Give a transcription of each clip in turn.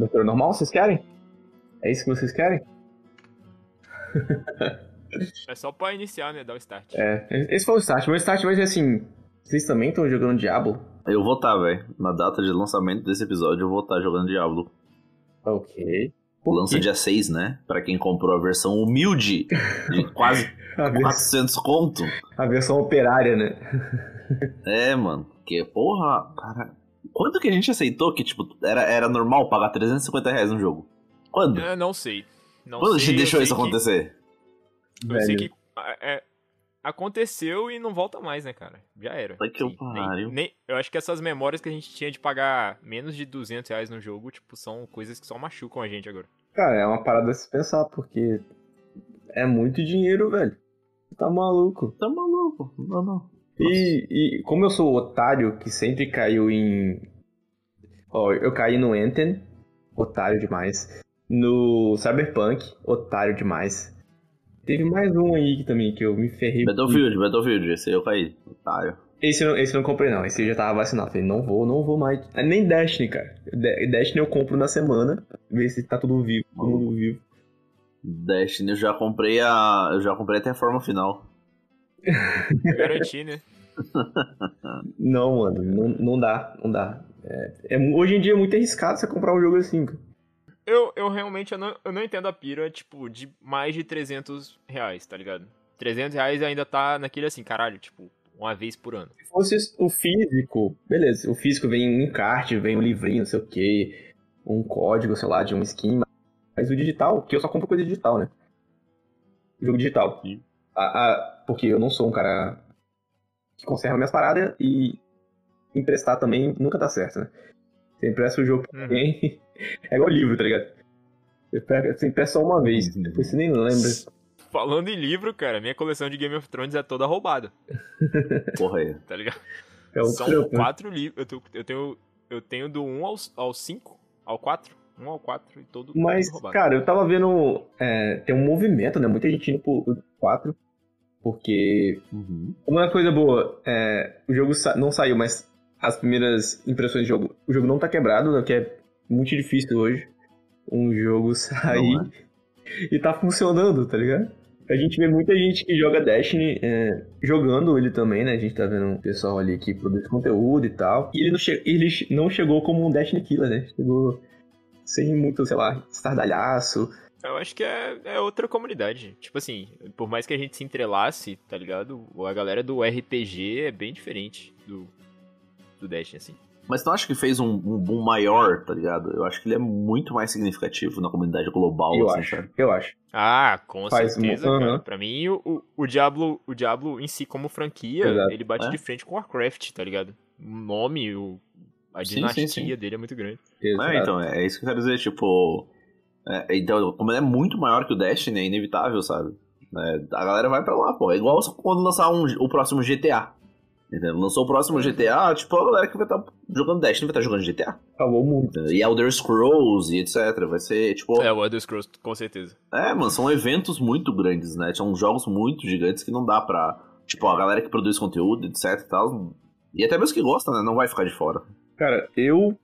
Abertura normal, vocês querem? É isso que vocês querem? É só pra iniciar, né? Dar o start. É, esse foi o start. Meu start vai ser assim. Vocês também estão jogando Diablo? Eu vou estar, velho. Na data de lançamento desse episódio, eu vou estar jogando Diablo. Ok. Lança dia 6, né? Pra quem comprou a versão humilde de quase A, vers- 400 conto. a versão operária, né? É, mano. Que porra, cara. Quanto que a gente aceitou que, tipo, era, era normal pagar 350 reais no jogo? Quando? É, não sei. Não Quando a sei, gente eu deixou sei isso que- acontecer? Eu sei Velho. que é, aconteceu e não volta mais, né, cara? Já era. Puta que pariu. nem, nem- eu acho que essas memórias que a gente tinha de pagar menos de 200 reais no jogo, tipo, são coisas que só machucam a gente agora. Cara, é uma parada a se pensar, porque é muito dinheiro, velho. Tá maluco. Tá maluco? Não, não. E, e como eu sou o otário que sempre caiu em. Ó, eu caí no Anthem, otário demais. No Cyberpunk, otário demais. Teve mais um aí que também que eu me ferrei. Battlefield, Battlefield, esse aí eu caí. Otário. Esse eu, não- esse eu não comprei, não. Esse eu já tava vacinado. Falei, não vou, não vou mais. Ah, Nem Destiny, cara. De- Destiny eu compro na semana, ver se tá tudo vivo, todo mundo vivo. Destiny, eu já comprei a. Eu já comprei até a forma final. Garantir, né? Não, mano, não, não dá, não dá. É, é hoje em dia é muito arriscado você comprar um jogo assim, cara. Eu, eu realmente eu não, eu não entendo a pira, tipo, de mais de 300 reais, tá ligado? 300 reais ainda tá naquele assim, caralho, tipo, uma vez por ano. Se fosse o físico, beleza, o físico vem um card, vem um livrinho, não sei o que, um código, sei lá, de um skin, mas o digital, que eu só compro coisa digital, né? Jogo digital. A- a- porque eu não sou um cara que conserva minhas paradas e emprestar também nunca dá certo, né? Você empresta o jogo pra Uhum. alguém, é igual livro, tá ligado? Você empresta só uma vez, Uhum. depois você nem lembra. Falando em livro, cara, minha coleção de Game of Thrones é toda roubada, Porra aí. tá ligado? É um São trampo, né? quatro livros. Eu, tenho- eu tenho, eu tenho do 1 ao, ao 5, ao 4. 1 ao 4 e todo, Mas, todo roubado. cara, eu tava vendo. é, tem um movimento, né? Muita gente indo pro 4. Porque. Uhum. Uma coisa boa, é, o jogo sa- não saiu, mas as primeiras impressões do jogo. O jogo não tá quebrado, né, que é muito difícil hoje. Um jogo sair Não e tá funcionando, tá ligado? A gente vê muita gente que joga Destiny é, jogando ele também, né? A gente tá vendo um pessoal ali que produz conteúdo e tal. E ele não, che- ele não chegou como um Destiny Killer, né? Chegou sem muito, sei lá, estardalhaço. Eu acho que é, é outra comunidade. Tipo assim, por mais que a gente se entrelace, tá ligado? A galera do RPG é bem diferente do, do Destiny, assim. Mas tu não acha que fez um, um boom maior, tá ligado? Eu acho que ele é muito mais significativo na comunidade global, Eu assim, acho, sabe? eu acho. Ah, com Faz certeza, mu- cara. Aham. Pra mim, o, o, o Diablo, o Diablo em si, como franquia, Exato. ele bate É. de frente com Warcraft, tá ligado? O nome, o, a Sim, dinastia sim, sim. dele é muito grande. Exato. É, então, é, é isso que eu quero dizer, tipo. É, então, como ele é muito maior que o Destiny, é inevitável, sabe? É, a galera vai pra lá, pô. É igual quando lançar um- o próximo GTA. Entendeu? Lançou o próximo GTA, tipo, a galera que vai estar jogando Destiny vai estar jogando GTA. Salvou muito. E Elder Scrolls e etc. Vai ser, tipo. É, o Elder Scrolls, com certeza. É, mano, são eventos muito grandes, né? São jogos muito gigantes que não dá pra. Tipo, a galera que produz conteúdo, etc e tal. E até mesmo que gosta, né? Não vai ficar de fora. Cara, eu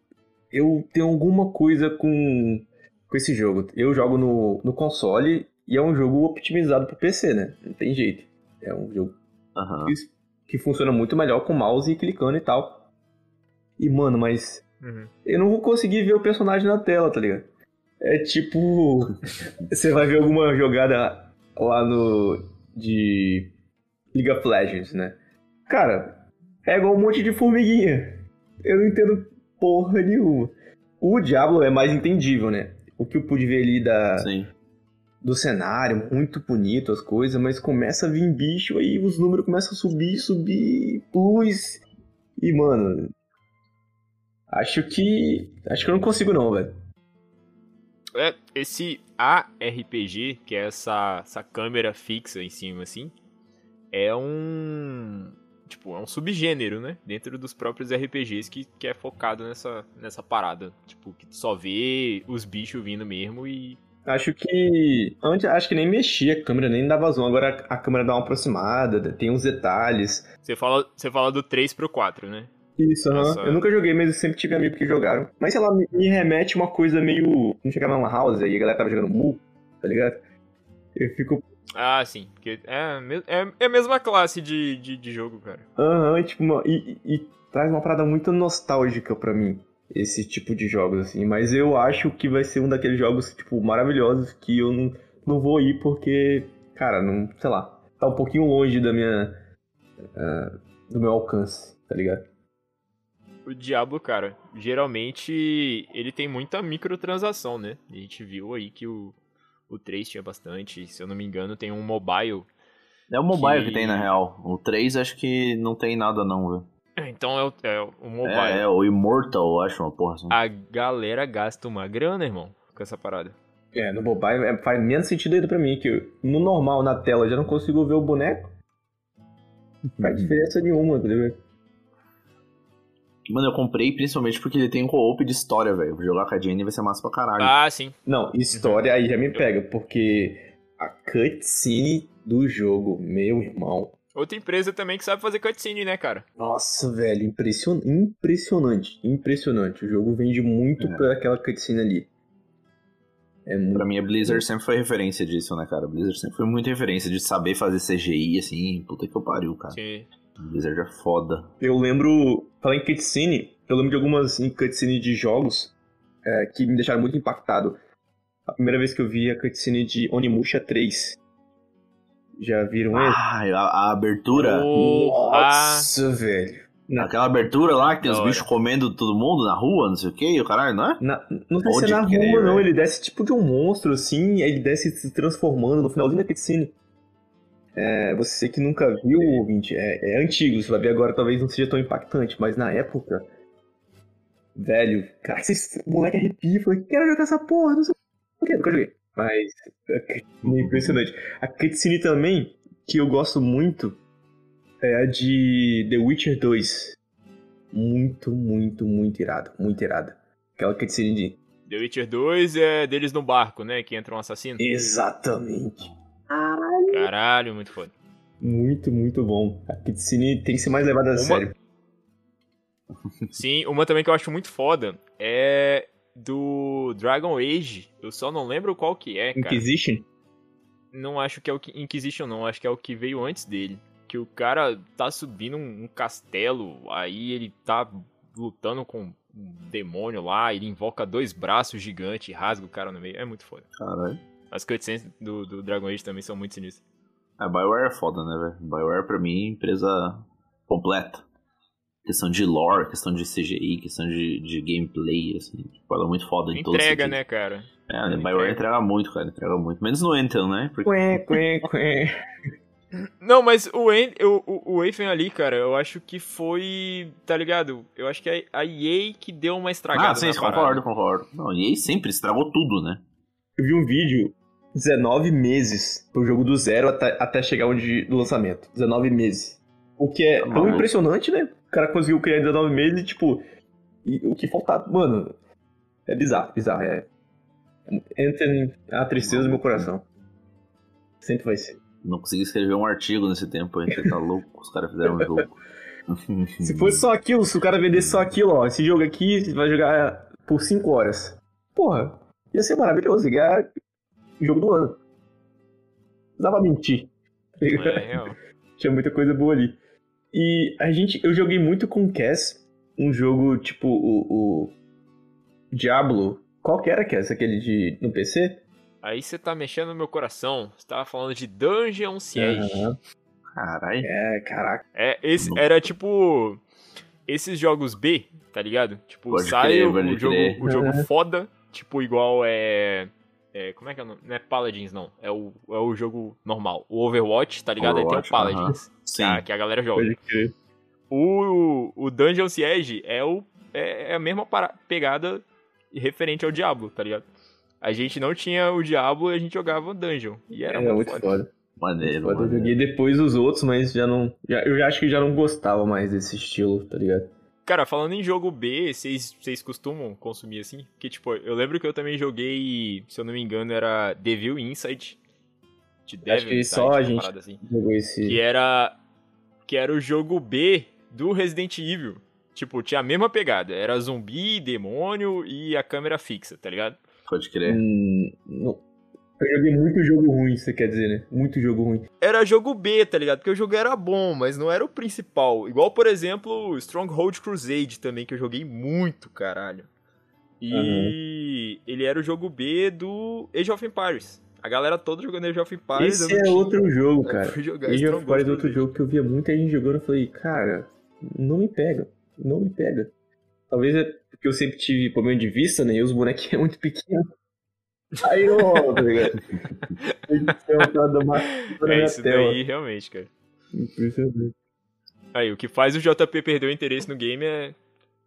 eu tenho alguma coisa com, com esse jogo. Eu jogo no, no console e é um jogo optimizado pro PC, né? Não tem jeito. É um jogo Aham. que, que funciona muito melhor com mouse e clicando e tal. E, mano, mas Uhum. eu não vou conseguir ver o personagem na tela, tá ligado? É tipo. você vai ver alguma jogada lá no. de. League of Legends, né? Cara, é igual um monte de formiguinha. Eu não entendo porra nenhuma. O Diablo é mais entendível, né? O que eu pude ver ali da, Sim. do cenário, muito bonito as coisas, mas começa a vir bicho aí, os números começam a subir, subir, plus. E, mano. Acho que. Acho que eu não consigo, não, velho. É, esse ARPG, que é essa, essa câmera fixa em cima, assim, é um. Tipo, é um subgênero, né? Dentro dos próprios RPGs que, que é focado nessa, nessa parada. Tipo, que só vê os bichos vindo mesmo e. Acho que. Antes, acho que nem mexia a câmera, nem dava zoom. Agora a câmera dá uma aproximada, tem uns detalhes. Você fala, você fala do 3 pro 4, né? Isso, aham. Nossa. Eu nunca joguei, mas eu sempre tive amigos que jogaram. Mas sei lá, me, me remete uma coisa meio. Não chegava na house aí a galera tava jogando Mu, tá ligado? Eu fico. Ah, sim. Porque é, é, é a mesma classe de, de, de jogo, cara. Aham, tipo, uma, e, e- traz uma parada muito nostálgica pra mim. Esse tipo de jogos, assim. Mas eu acho que vai ser um daqueles jogos, tipo, maravilhosos que eu não, não vou ir porque, cara, não. Sei lá. Tá um pouquinho longe da minha. ah, do meu alcance, tá ligado? O Diablo, cara, geralmente ele tem muita microtransação, né? A gente viu aí que o, o 3 tinha bastante. Se eu não me engano, tem um mobile. É o mobile que... Que- tem, na real. O 3 acho que não tem nada, não, velho. Então é o, é o mobile. É, é o Immortal, eu acho, uma porra assim. A galera gasta uma grana, irmão, com essa parada. É, no mobile é- faz menos sentido ainda pra mim, que no normal, na tela, eu já não consigo ver o boneco. Não faz diferença nenhuma, tá ligado? Mano, eu comprei principalmente porque ele tem um co-op de história, velho. Jogar com a Jenny vai ser massa pra caralho. Ah, sim. Não, história aí já me pega, porque a cutscene do jogo, meu irmão. Outra empresa também que sabe fazer cutscene, né, cara? Nossa, velho, impression... impressionante, impressionante. O jogo vende muito É. por aquela cutscene ali. É muito. Pra mim, a Blizzard sempre foi referência disso, né, cara? A Blizzard sempre foi muita referência de saber fazer CGI, assim. Puta que eu pariu, cara. Sim. Blizzard é foda. Eu lembro, falar em cutscene, eu lembro de algumas em cutscene de jogos é, que me deixaram muito impactado. A primeira vez que eu vi a cutscene de Onimusha 3. Já viram ele? Ah, a, a abertura. Porra! Nossa, velho. Na, Aquela abertura lá que tem os bichos comendo todo mundo na rua, não sei o que, o caralho, não é? na- não sei se é na rua, não. velho. Ele desce tipo de um monstro, assim, aí ele desce se transformando no finalzinho da cutscene. É, você que nunca viu, ouvinte, é, é antigo, você vai ver agora, talvez não seja tão impactante, mas na época, velho, cara, esse moleque arrepia, falei, quero jogar essa porra, não sei o que, nunca joguei. Mas cutscene é impressionante. A cutscene também, que eu gosto muito, é a de The Witcher 2. Muito, muito, muito irado, muito irada. Aquela cutscene de... The Witcher 2 é deles no barco, né? Que entra um assassino. Exatamente. Caralho, muito foda. Muito, muito bom. A cutscene tem que ser mais levada a Uma- sério. Sim, uma também que eu acho muito foda é do Dragon Age. Eu só não lembro qual que é, cara. Inquisition? Não acho que é o que- Inquisition, não. Acho que é o que veio antes dele. Que o cara tá subindo um, um castelo, aí ele tá lutando com um demônio lá, ele invoca dois braços gigantes e rasga o cara no meio. É muito foda. Caralho. As cutscenes do, do Dragon Age também são muito sinistras. A Bioware é foda, né, velho? Bioware pra mim é empresa completa. Questão de lore, questão de CGI, questão de, de gameplay, assim. Tipo, ela é muito foda em todos os Entrega, né, cara? É, a Bioware entrega. muito, cara. Entrega muito. Menos no Anthem, né? Porque Quê, quê, quê. Não, mas o, En- o, o, ali, cara, eu acho que foi. Tá ligado? Eu acho que é a EA que deu uma estragada. Ah, sim, concordo, concordo. Não, e aí sempre estragou tudo, né? Eu vi um vídeo 19 meses pro jogo do zero até, até chegar onde do lançamento. 19 meses. O que é tão impressionante, né? O cara conseguiu criar em 19 meses e, tipo, e o que faltava. Mano, é bizarro, bizarro. É, entra em- a tristeza do meu coração. Sempre vai ser. Não consegui escrever um artigo nesse tempo aí, você tá louco? Os caras fizeram um jogo. Se fosse só aquilo, se o cara vendesse só aquilo, ó, esse jogo aqui você vai jogar por 5 horas. Porra, ia ser maravilhoso, ia jogo do ano. Não precisava mentir. É. Tinha muita coisa boa ali. E a gente, eu joguei muito com Cass, um jogo tipo o, o Diablo. Qual que era, Cass? Aquele de no PC? Aí você tá mexendo no meu coração. Você tava falando de Dungeon Siege. Aham. Caralho. É, caraca. É, esse era tipo. Esses jogos B, tá ligado? Tipo, Pode sai crer, o, jogo, crer. o jogo foda, tipo, igual é. É, como é que é o nome? Não é Paladins, não. É o, é o jogo normal. O Overwatch, tá ligado? Overwatch, Aí tem o Paladins. Que Sim. a, que a galera joga. O, o Dungeon Siege é, o, é, é a mesma para- pegada referente ao Diablo, tá ligado? A gente não tinha o Diablo e a gente jogava Dungeon. E era Era muito muito foda. foda. Maneiro, Foda, Eu maneiro. joguei depois os outros, mas já não. Já, eu já acho que já não gostava mais desse estilo, tá ligado? Cara, falando em jogo B, vocês vocês costumam consumir assim? Porque, tipo, eu lembro que eu também joguei, se eu não me engano, era Devil Inside. De Devil Acho que Inside, só a gente- assim. Jogou esse. Que era, que era o jogo B do Resident Evil. tipo, tinha a mesma pegada. Era zumbi, demônio e a câmera fixa, tá ligado? Pode crer. Hum, não. Eu joguei muito jogo ruim, você quer dizer, né? Muito jogo ruim. Era jogo B, tá ligado? Porque o jogo era bom, mas não era o principal. Igual, por exemplo, Stronghold Crusade também, que eu joguei muito, caralho. E ele era o jogo B do Age of Empires. A galera toda jogando Age of Empires. Esse é tinha. outro jogo, cara. Age of Empires é outro jogo que eu via muita gente jogando. Eu falei, cara, não me pega. Não me pega. Talvez é porque eu sempre tive problema de vista, né? E os bonequinhos é muito pequenos. Aí eu, tá ligado? É isso daí, realmente, cara. Impressionante. Aí, o que faz o JP perder o interesse no game é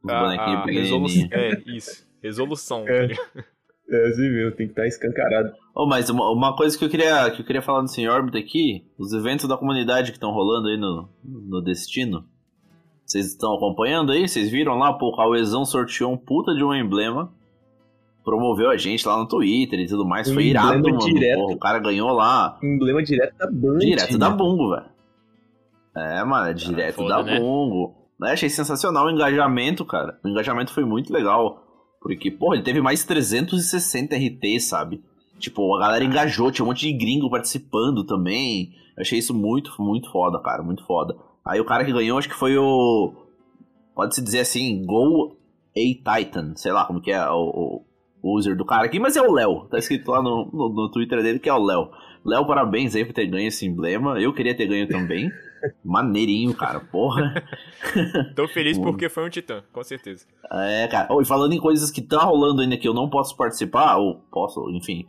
a, a resolução. É, isso. Resolução. É. tá? É assim mesmo, tem que estar escancarado. Oh, mas uma, uma coisa que eu queria que eu queria falar no Sem Órbita aqui, os eventos da comunidade que estão rolando aí no, no Destino. Vocês estão acompanhando aí? Vocês viram lá, pô, o Cauezão sorteou um puta de um emblema. Promoveu a gente lá no Twitter e tudo mais. Um Foi irado, emblema mano. direto. Porra, o cara ganhou lá Emblema direto da Band. direto né? da Bungo, velho. É, mano, é direto foda, da né? Bungo. Né, achei sensacional o engajamento, cara. O engajamento foi muito legal. Porque, porra, ele teve mais 360 RT, sabe? Tipo, a galera engajou, tinha um monte de gringo participando também. Achei isso muito, muito foda, cara, muito foda. Aí o cara que ganhou, acho que foi o. Pode-se dizer assim, Go A Titan, sei lá como que é o, o user do cara aqui, mas é o Léo. Tá escrito lá no, no, no Twitter dele que é o Léo. Léo, parabéns aí por ter ganho esse emblema. Eu queria ter ganho também. Maneirinho, cara, porra. Tô feliz porque foi um titã, com certeza. É, cara. Oh, e falando em coisas que tá rolando ainda que eu não posso participar, ou posso, enfim.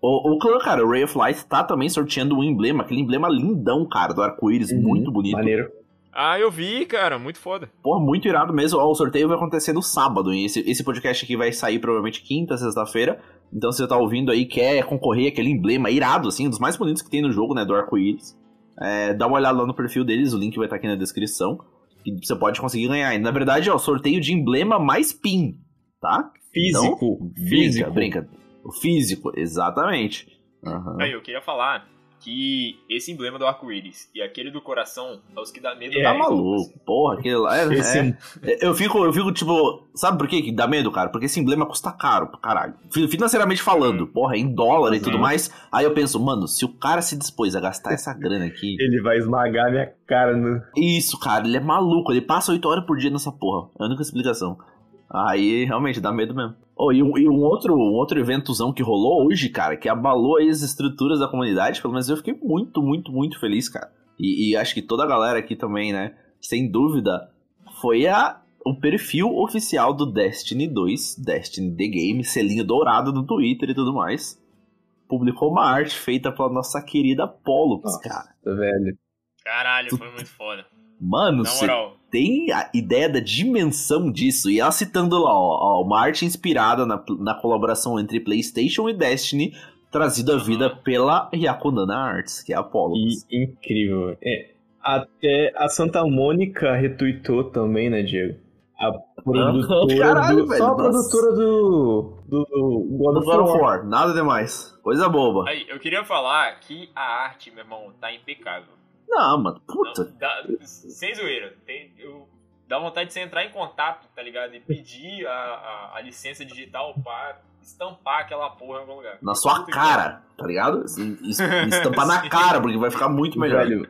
O, o clã, cara, o Ray of Light tá também sorteando um emblema, aquele emblema lindão, cara, do arco-íris, Uhum, muito bonito. Maneiro. Ah, eu vi, cara, muito foda. Porra, muito irado mesmo. Ó, o sorteio vai acontecer no sábado. E esse, esse podcast aqui vai sair provavelmente quinta, sexta-feira. Então, se você tá ouvindo aí, quer concorrer àquele emblema irado, assim, um dos mais bonitos que tem no jogo, né? Do arco-íris. É, dá uma olhada lá no perfil deles, o link vai estar aqui na descrição. E você pode conseguir ganhar. E, na verdade, ó, sorteio de emblema mais pin, tá? Físico. Brinca, físico. brinca. O físico, exatamente. Aham. Aí, eu queria falar que esse emblema do arco-íris e aquele do coração é os que dá medo É, Tá maluco, porra, aquele lá é, Esse é- Eu fico, eu fico, tipo, sabe por quê que dá medo, cara? Porque esse emblema custa caro pra caralho. Fi- Financeiramente falando, porra, em dólar e tudo Uhum. mais. Aí eu penso, mano, se o cara se dispôs a gastar essa grana aqui. Ele vai esmagar minha cara no. Isso, cara, ele é maluco, ele passa 8 horas por dia nessa porra. É a única explicação. Aí realmente dá medo mesmo. Oh, e um, e um outro, um outro eventozão que rolou hoje, cara, que abalou aí as estruturas da comunidade, pelo menos eu fiquei muito, muito, muito feliz, cara. E, e acho que toda a galera aqui também, né, sem dúvida, foi a, o perfil oficial do Destiny 2, Destiny The Game, selinho dourado no Twitter e tudo mais. Publicou uma arte feita pela nossa querida Pollux, Nossa. cara. Velho. Caralho, foi muito foda. Mano, você tem a ideia da dimensão disso. E ela citando lá, ó, ó, uma arte inspirada na, na colaboração entre PlayStation e Destiny, trazido à vida pela Yakunana Arts, que é a Apollo. Incrível. É, até a Santa Mônica retweetou também, né, Diego? A produtora. Caralho, do, velho, só a nossa. produtora do. Do God Do of God of. War, nada demais. Coisa boba. Aí, eu queria falar que a arte, meu irmão, tá impecável. Não, mano, puta. Não, dá- sem zoeira. Tem, eu, dá vontade de você entrar em contato, tá ligado? E pedir a, a, a licença digital pra estampar aquela porra em algum lugar. Na sua Muito cara, tá ligado? Es- es- Estampar na cara, porque vai ficar muito melhor. Velho,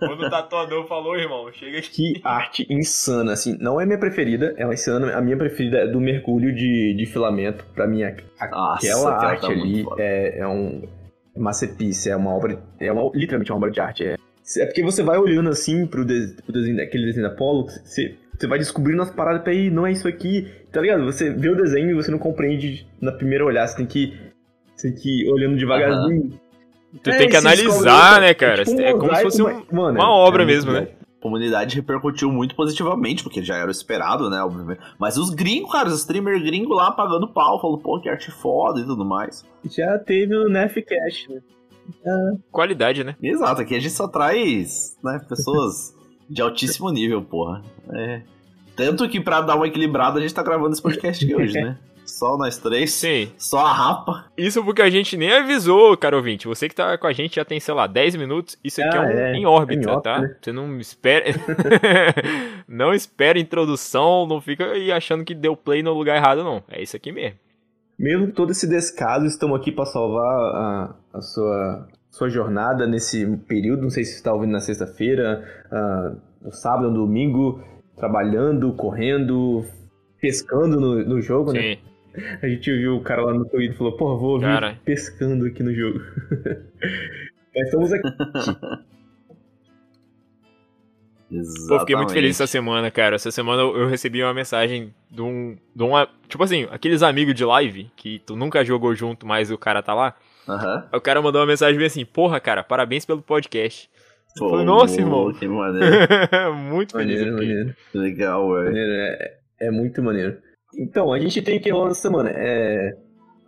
Quando o tatuador falou, irmão, chega aqui. que arte insana, assim. Não é minha preferida, é uma insana. A minha preferida é do mergulho de, de filamento. Pra mim, Nossa, aquela arte tá muito ali é, é um masterpiece, é uma obra. É uma, literalmente uma obra de arte. É, é porque você vai olhando assim pro, de, pro desenho, daquele desenho da Apollo, você, você vai descobrindo as paradas pra ir, não é isso aqui, tá ligado? Você vê o desenho e você não compreende na primeira olhar, você tem que. Você tem que ir olhando devagarzinho. Tu É, tem que descobre analisar, isso, né, cara? tipo um É como se fosse um- mano, uma é- obra é mesmo, né? Comunidade repercutiu muito positivamente, porque já era o esperado, né, obviamente. Mas os gringos, cara, os streamers gringos lá pagando pau, falando, pô, que arte foda e tudo mais. Já teve o Nefcast, né? Qualidade, né? Exato, aqui a gente só traz, né, pessoas de altíssimo nível, porra. É. Tanto que pra dar uma equilibrada a gente tá gravando esse podcast aqui hoje, né? Só nós três. Sim. Só a rapa. Isso porque a gente nem avisou, cara ouvinte. Você que tá com a gente já tem, sei lá, 10 minutos. Isso aqui Ah, é, um, é. em órbita, É órbita, tá? né? Você não espera. não espera introdução, não fica aí achando que deu play no lugar errado, não. É isso aqui mesmo. Mesmo com todo esse descaso, estamos aqui para salvar a, a sua, sua jornada nesse período. Não sei se você está ouvindo na sexta-feira, ah, no sábado, no domingo, trabalhando, correndo, pescando no, no jogo, né? A gente viu o cara lá no Twitter e falou, porra, vou ouvir Cara. pescando aqui no jogo. Mas estamos aqui. Exatamente. Pô, fiquei muito feliz essa semana, cara. Essa semana eu recebi uma mensagem de um, de uma. Tipo assim, aqueles amigos de live que tu nunca jogou junto, mas o cara tá lá. Aí O cara mandou uma mensagem bem assim: Porra, cara, parabéns pelo podcast. Eu Pô, falei, Nossa, irmão. Que maneiro. muito feliz. Maneiro, aqui. maneiro. Legal, velho. É, é muito maneiro. Então, a gente tem que rolar essa semana. É...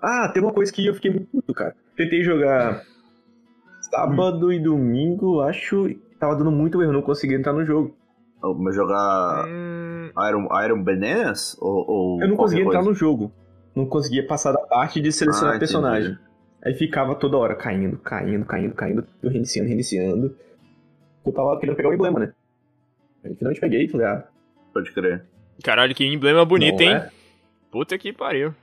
Ah, tem uma coisa que eu fiquei muito puto, cara. Tentei jogar sábado e domingo, acho. e Tava dando muito erro, não consegui entrar no jogo. Mas jogar Hum, Iron, Iron Bananas? Ou, ou Eu não conseguia entrar no jogo. Não conseguia passar da parte de selecionar Ah, personagem. Aí ficava toda hora caindo, caindo, caindo, caindo, eu reiniciando, reiniciando. Eu tava querendo pegar o emblema, né? Aí finalmente peguei e falei, ah, Pode crer. Caralho, que emblema bonito, não hein? é? Puta que pariu.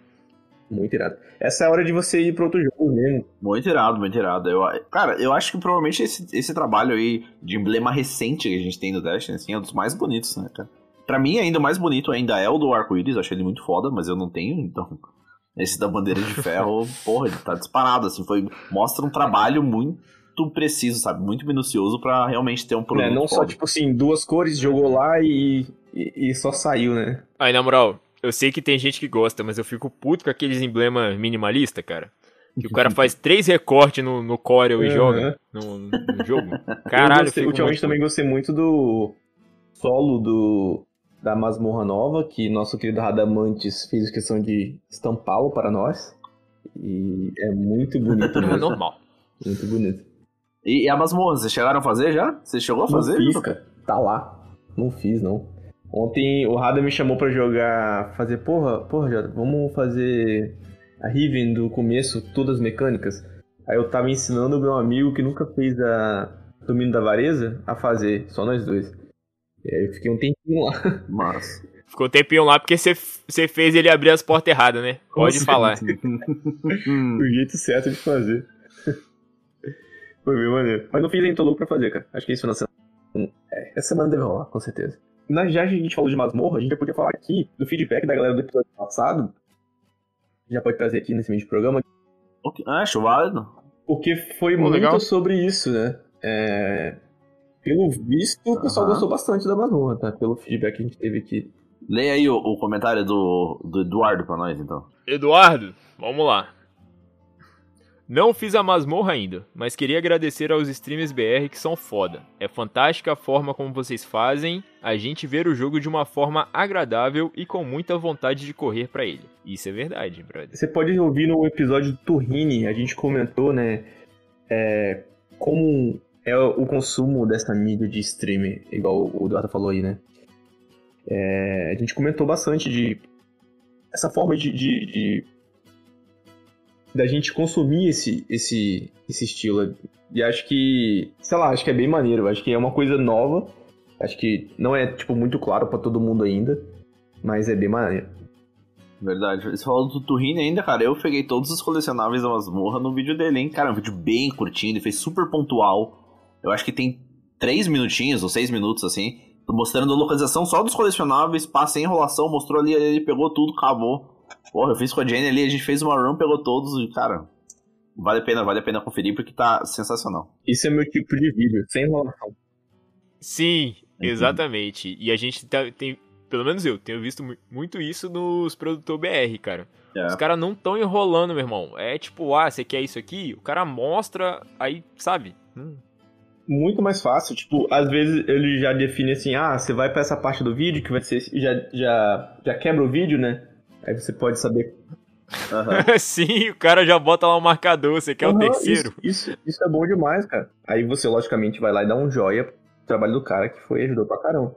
Muito irado. Essa é a hora de você ir pra outro jogo mesmo. Muito irado, muito irado. Eu, cara, eu acho que provavelmente esse, esse trabalho aí de emblema recente que a gente tem no Destiny, assim, é um dos mais bonitos, né, cara? Pra mim, ainda o mais bonito ainda é o do arco-íris, eu achei ele muito foda, mas eu não tenho, então. Esse da bandeira de ferro, porra, ele tá disparado, assim, foi, mostra um trabalho muito preciso, sabe? Muito minucioso pra realmente ter um produto. Né? Não só, foda. tipo assim, duas cores, jogou lá e, e, e só saiu, né? Aí, na moral, eu sei que tem gente que gosta, mas eu fico puto com aqueles emblemas minimalista, cara. Que o cara faz três recortes no, no Corel e Uhum. joga no, no jogo. Caralho, eu gostei- ultimamente muito também gostei muito do solo do da Masmorra Nova, que nosso querido Radamantes fez questão de estampá-lo para nós. E é muito bonito mesmo. normal. muito bonito. E, e a masmorra, vocês chegaram a fazer já? Você chegou a fazer? Não fiz, cara. Tá lá. Não fiz, não. Ontem o Rada me chamou pra jogar, fazer, porra, porra, Jota, vamos fazer a Riven do começo, todas as mecânicas. Aí eu tava ensinando o meu amigo que nunca fez a Domínio da Vareza a fazer, só nós dois. E aí eu fiquei um tempinho lá. Mas. Ficou um tempinho lá porque você você fez ele abrir as portas erradas, né? Pode falar. o jeito certo de fazer. Foi bem maneiro. Mas não fiz ainda, tô louco pra fazer, cara. Acho que isso foi na semana. É, essa semana deve rolar, com certeza. Na, já que a gente falou de masmorra, a gente já podia falar aqui do feedback da galera do episódio passado. Já pode trazer aqui nesse meio de programa. Ok, Acho válido. Porque foi Pô, muito legal. sobre isso, né? É, Pelo visto, o pessoal Aham. gostou bastante da masmorra, tá? Pelo feedback que a gente teve aqui. Leia aí o, o comentário do, do Eduardo pra nós, então. Eduardo, vamos lá. Não fiz a masmorra ainda, mas queria agradecer aos streamers BR que são foda. É fantástica a forma como vocês fazem a gente ver o jogo de uma forma agradável e com muita vontade de correr pra ele. Isso é verdade, brother. Você pode ouvir no episódio do Turrini, a gente comentou, né? é, como é o consumo dessa mídia de streaming, igual o Eduardo falou aí, né? É, a gente comentou bastante de essa forma de, de, de- da gente consumir esse, esse, esse estilo. E acho que, sei lá, acho que é bem maneiro. Acho que é uma coisa nova. Acho que não é, tipo, muito claro pra todo mundo ainda. Mas é bem maneiro. Verdade. Você falou do Turrini ainda, cara. Eu peguei todos os colecionáveis da masmorra no vídeo dele, hein? Cara, um vídeo bem curtinho, ele fez super pontual. Eu acho que tem três minutinhos ou seis minutos, assim, mostrando a localização só dos colecionáveis, passa sem enrolação, mostrou ali, ele pegou tudo, acabou. Porra, eu fiz com a Jenny ali, a gente fez uma run, pegou todos e, cara, vale a pena, vale a pena conferir porque tá sensacional. Isso é meu tipo de vídeo, sem enrolação. Sim, Uhum. exatamente. E a gente tá- tem, pelo menos eu, tenho visto mu- muito isso nos produtor BR, cara. É. Os caras não tão enrolando, meu irmão. É tipo, ah, você quer isso aqui? O cara mostra, aí, sabe? Hum, muito mais fácil. Tipo, às vezes ele já define assim, ah, você vai pra essa parte do vídeo que vai ser. Já, já, já quebra o vídeo, né? Aí você pode saber. Aham. Sim, o cara já bota lá o marcador, você quer o Aham, terceiro. Isso, isso, isso é bom demais, cara. Aí você, logicamente, vai lá e dá um joia pro trabalho do cara que foi e ajudou pra caramba.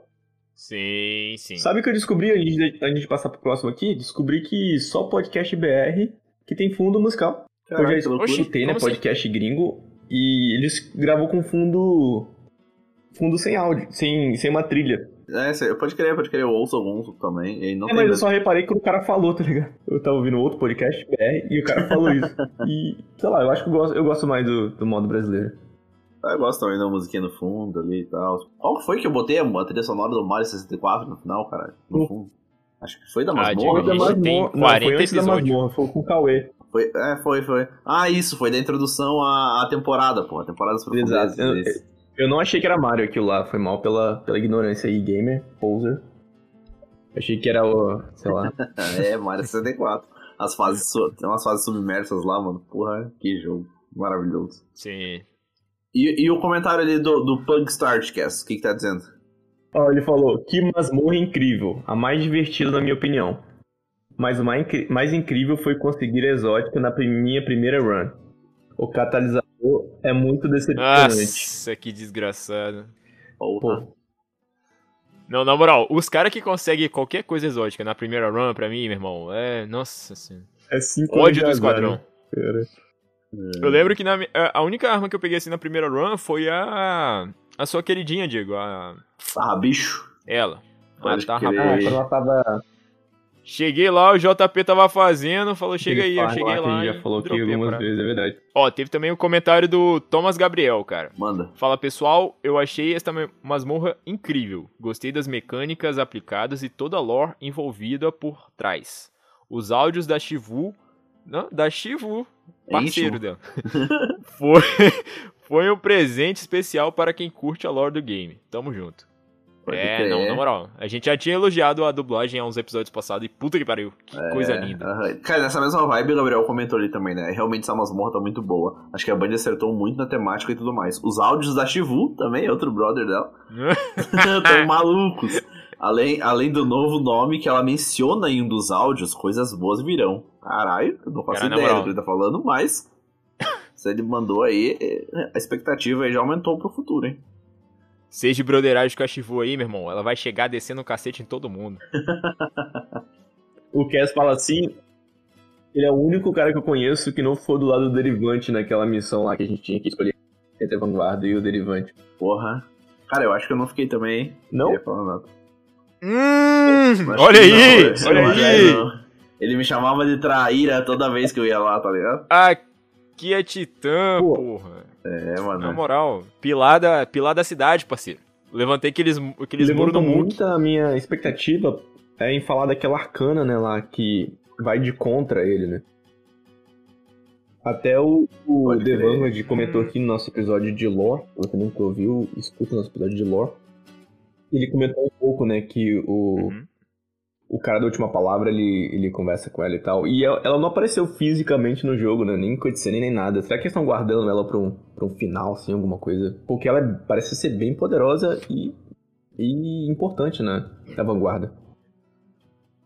Sim, sim. Sabe o que eu descobri antes de, antes de passar pro próximo aqui? Descobri que só podcast BR que tem fundo musical. Caraca, eu já escutei, né? como assim? Podcast gringo. E eles gravam com fundo. Fundo sem áudio, sem, sem uma trilha. É, pode crer, pode crer, eu ouço alguns também. E não É, tem mas eu só reparei que o cara falou, tá ligado? Eu tava ouvindo outro podcast BR e o cara falou isso. E, sei lá, eu acho que eu gosto, eu gosto mais do, do modo brasileiro. Ah, Eu gosto também da musiquinha no fundo ali e tal. Qual que foi que eu botei a trilha sonora do Mario 64 no final, cara? No fundo. Acho que foi da Ah, masmorra. Diego, não a foi? gente tem Não, foi 40 antes da episódios. masmorra, foi com o Cauê. Foi, é, foi, foi. Ah, isso, foi da introdução à, à temporada, pô. A temporada das profundezas. Exato. Eu-. Eu não achei que era Mario aquilo lá, foi mal pela, pela ignorância aí, gamer, poser. Achei que era o, sei lá. É, Mario 64. As fases, tem umas fases submersas lá, mano. Porra, que jogo. Maravilhoso. Sim. E, e o comentário ali do, do Pug Startcast, o que que tá dizendo? Ó, ele falou, que masmorra incrível, a mais divertida na minha opinião. Mas o mais, incri- mais incrível foi conseguir a exótica na minha primeira run. O catalisador é muito decepcionante. Nossa, que desgraçado. Porra. Pô, Não, na moral, os caras que conseguem qualquer coisa exótica na primeira run, pra mim, meu irmão, é. Nossa senhora. é cinco Ódio do esquadrão. né, cara? Eu lembro que na, a única arma que eu peguei assim na primeira run foi a. A sua queridinha, Diego. A. Ah, bicho. Ela. Pode a tá. Ah, rapaz. ela tava... Cheguei lá, o JP tava fazendo, falou, chega aí, eu cheguei lá. e já falou aqui algumas parada. vezes, é verdade. Ó, teve também o comentário do Thomas Gabriel, cara. Manda. Fala pessoal, eu achei esta ma- masmorra incrível. Gostei das mecânicas aplicadas e toda a lore envolvida por trás. Os áudios da Shivu. Não, da Shivu, parceiro Enche, dela. foi, foi um presente especial para quem curte a lore do game. Tamo junto. Pode é, não, na moral. A gente já tinha elogiado a dublagem há uns episódios passados e puta que pariu. Que coisa É, linda. aham. Cara, nessa mesma vibe, o Gabriel comentou ali também, né? Realmente essa masmorra tá muito boa. Acho que a Band acertou muito na temática e tudo mais. Os áudios da Shivu, também, outro brother dela, tão malucos. Além, além do novo nome que ela menciona em um dos áudios, coisas boas virão. Caralho, eu não faço Cara, ideia do que ele tá falando, mas se ele mandou aí, a expectativa aí já aumentou pro futuro, hein? Seja broderagem com a Shivu aí, meu irmão. Ela vai chegar descendo o cacete em todo mundo. O Cass fala assim, ele é o único cara que eu conheço que não foi do lado do Derivante naquela missão lá que a gente tinha que escolher entre a Vanguarda e o Derivante. Porra. Cara, eu acho que eu não fiquei também, hein? Não? Não ia falar nada. Hum, olha não, aí, esse olha aí. não. Ele me chamava de traíra toda vez que eu ia lá, tá ligado? Aqui é Titã, Pô. porra. É, Na mano. moral, pilar da, pilar da cidade, parceiro. Levantei aqueles, aqueles muros no mundo. muito a minha expectativa é em falar daquela arcana, né, lá, que vai de contra ele, né. Até o, o The. Vanguard comentou aqui no nosso episódio de lore, você nunca ouviu, escuta o nosso episódio de lore. Ele comentou um pouco, né, que o, Uhum. O cara da última palavra, ele, ele conversa com ela e tal. E ela, ela não apareceu fisicamente no jogo, né? Nem cutscene, nem nada. Será que eles estão guardando ela pra um, pra um final, assim, alguma coisa? Porque ela é- parece ser bem poderosa e, e importante, né? Da vanguarda.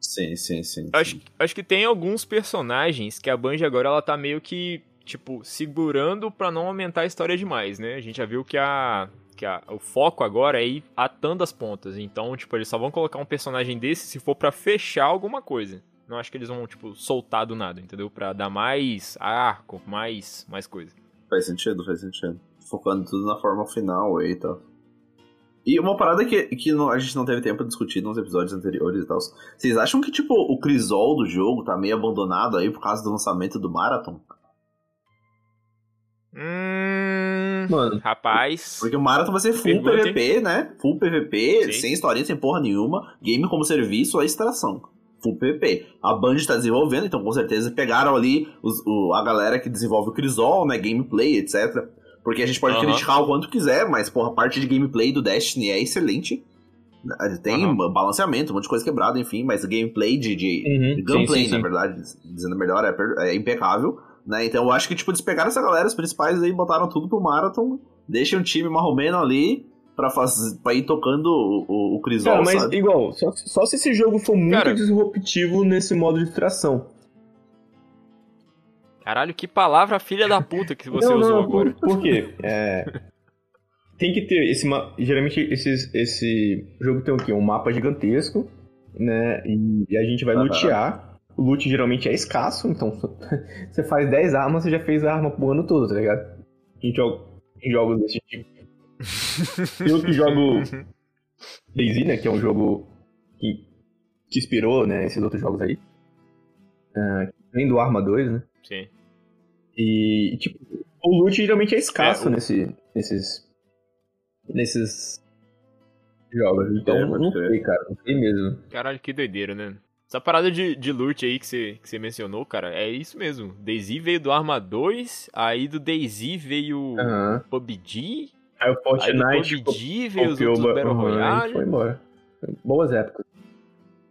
Sim, sim, sim. Acho, acho que tem alguns personagens que a Bungie agora ela tá meio que, tipo, segurando pra não aumentar a história demais, né? A gente já viu que a. Que a, o foco agora é ir atando as pontas. Então, tipo, eles só vão colocar um personagem desse se for pra fechar alguma coisa. Não acho que eles vão, tipo, soltar do nada, entendeu? Pra dar mais arco, mais, mais coisa. Faz sentido, faz sentido. Focando tudo na forma final aí e tal. E uma parada que, que não- a gente não teve tempo de discutir nos episódios anteriores e tal. Vocês acham que, tipo, o Crisol do jogo tá meio abandonado aí por causa do lançamento do Marathon? Hum. Mano, Rapaz. Porque o Marathon vai ser full Pergunta, PVP, né? Full PVP, Sim. sem historinha, sem porra nenhuma. Game como serviço, a extração. Full PVP. A Band tá desenvolvendo, então com certeza pegaram ali os- o- a galera que desenvolve o Crisol, né? Gameplay, etc. Porque a gente pode Aham. criticar o quanto quiser, mas, porra, a parte de gameplay do Destiny é excelente. Tem Aham. balanceamento, um monte de coisa quebrada, enfim, mas o gameplay de, de, Uhum, gameplay, sim, sim, na sim. verdade, dizendo melhor, é, é impecável. Né? Então eu acho que, tipo, eles pegaram essa galera, os principais aí, botaram tudo pro Marathon, deixam um time marromeno ali pra, fazer, pra ir tocando o, o, o Crisol, Cara, mas sabe? igual, só, só se esse jogo for muito Cara- disruptivo nesse modo de distração. Caralho, que palavra filha da puta que você não, usou não, agora. Por, por quê? É, tem que ter esse. Geralmente esses, esse jogo tem o quê? Um mapa gigantesco, né? E, e a gente vai Aham. lutear. O loot geralmente é escasso, então você faz 10 armas, você já fez a arma pro ano todo, tá ligado? Em, jo em jogos desse tipo. Eu que jogo Daisy, né? Que é um jogo que, que inspirou, né? Esses outros jogos aí. Ah, vem do Arma 2, né? Sim. E, tipo, o loot geralmente é escasso É, o- nesse, nesses. nesses jogos. Então, pode não sei, cara. Não sei mesmo. Caralho, que doideira, né? Essa parada de, de loot aí que você, que você mencionou, cara, é isso mesmo. Daisy veio do Arma 2, aí do Daisy veio Aham. PUBG, Aí o aí do Fortnite PUBG veio os outros ba- Battle Royale. foi embora. Boas épocas.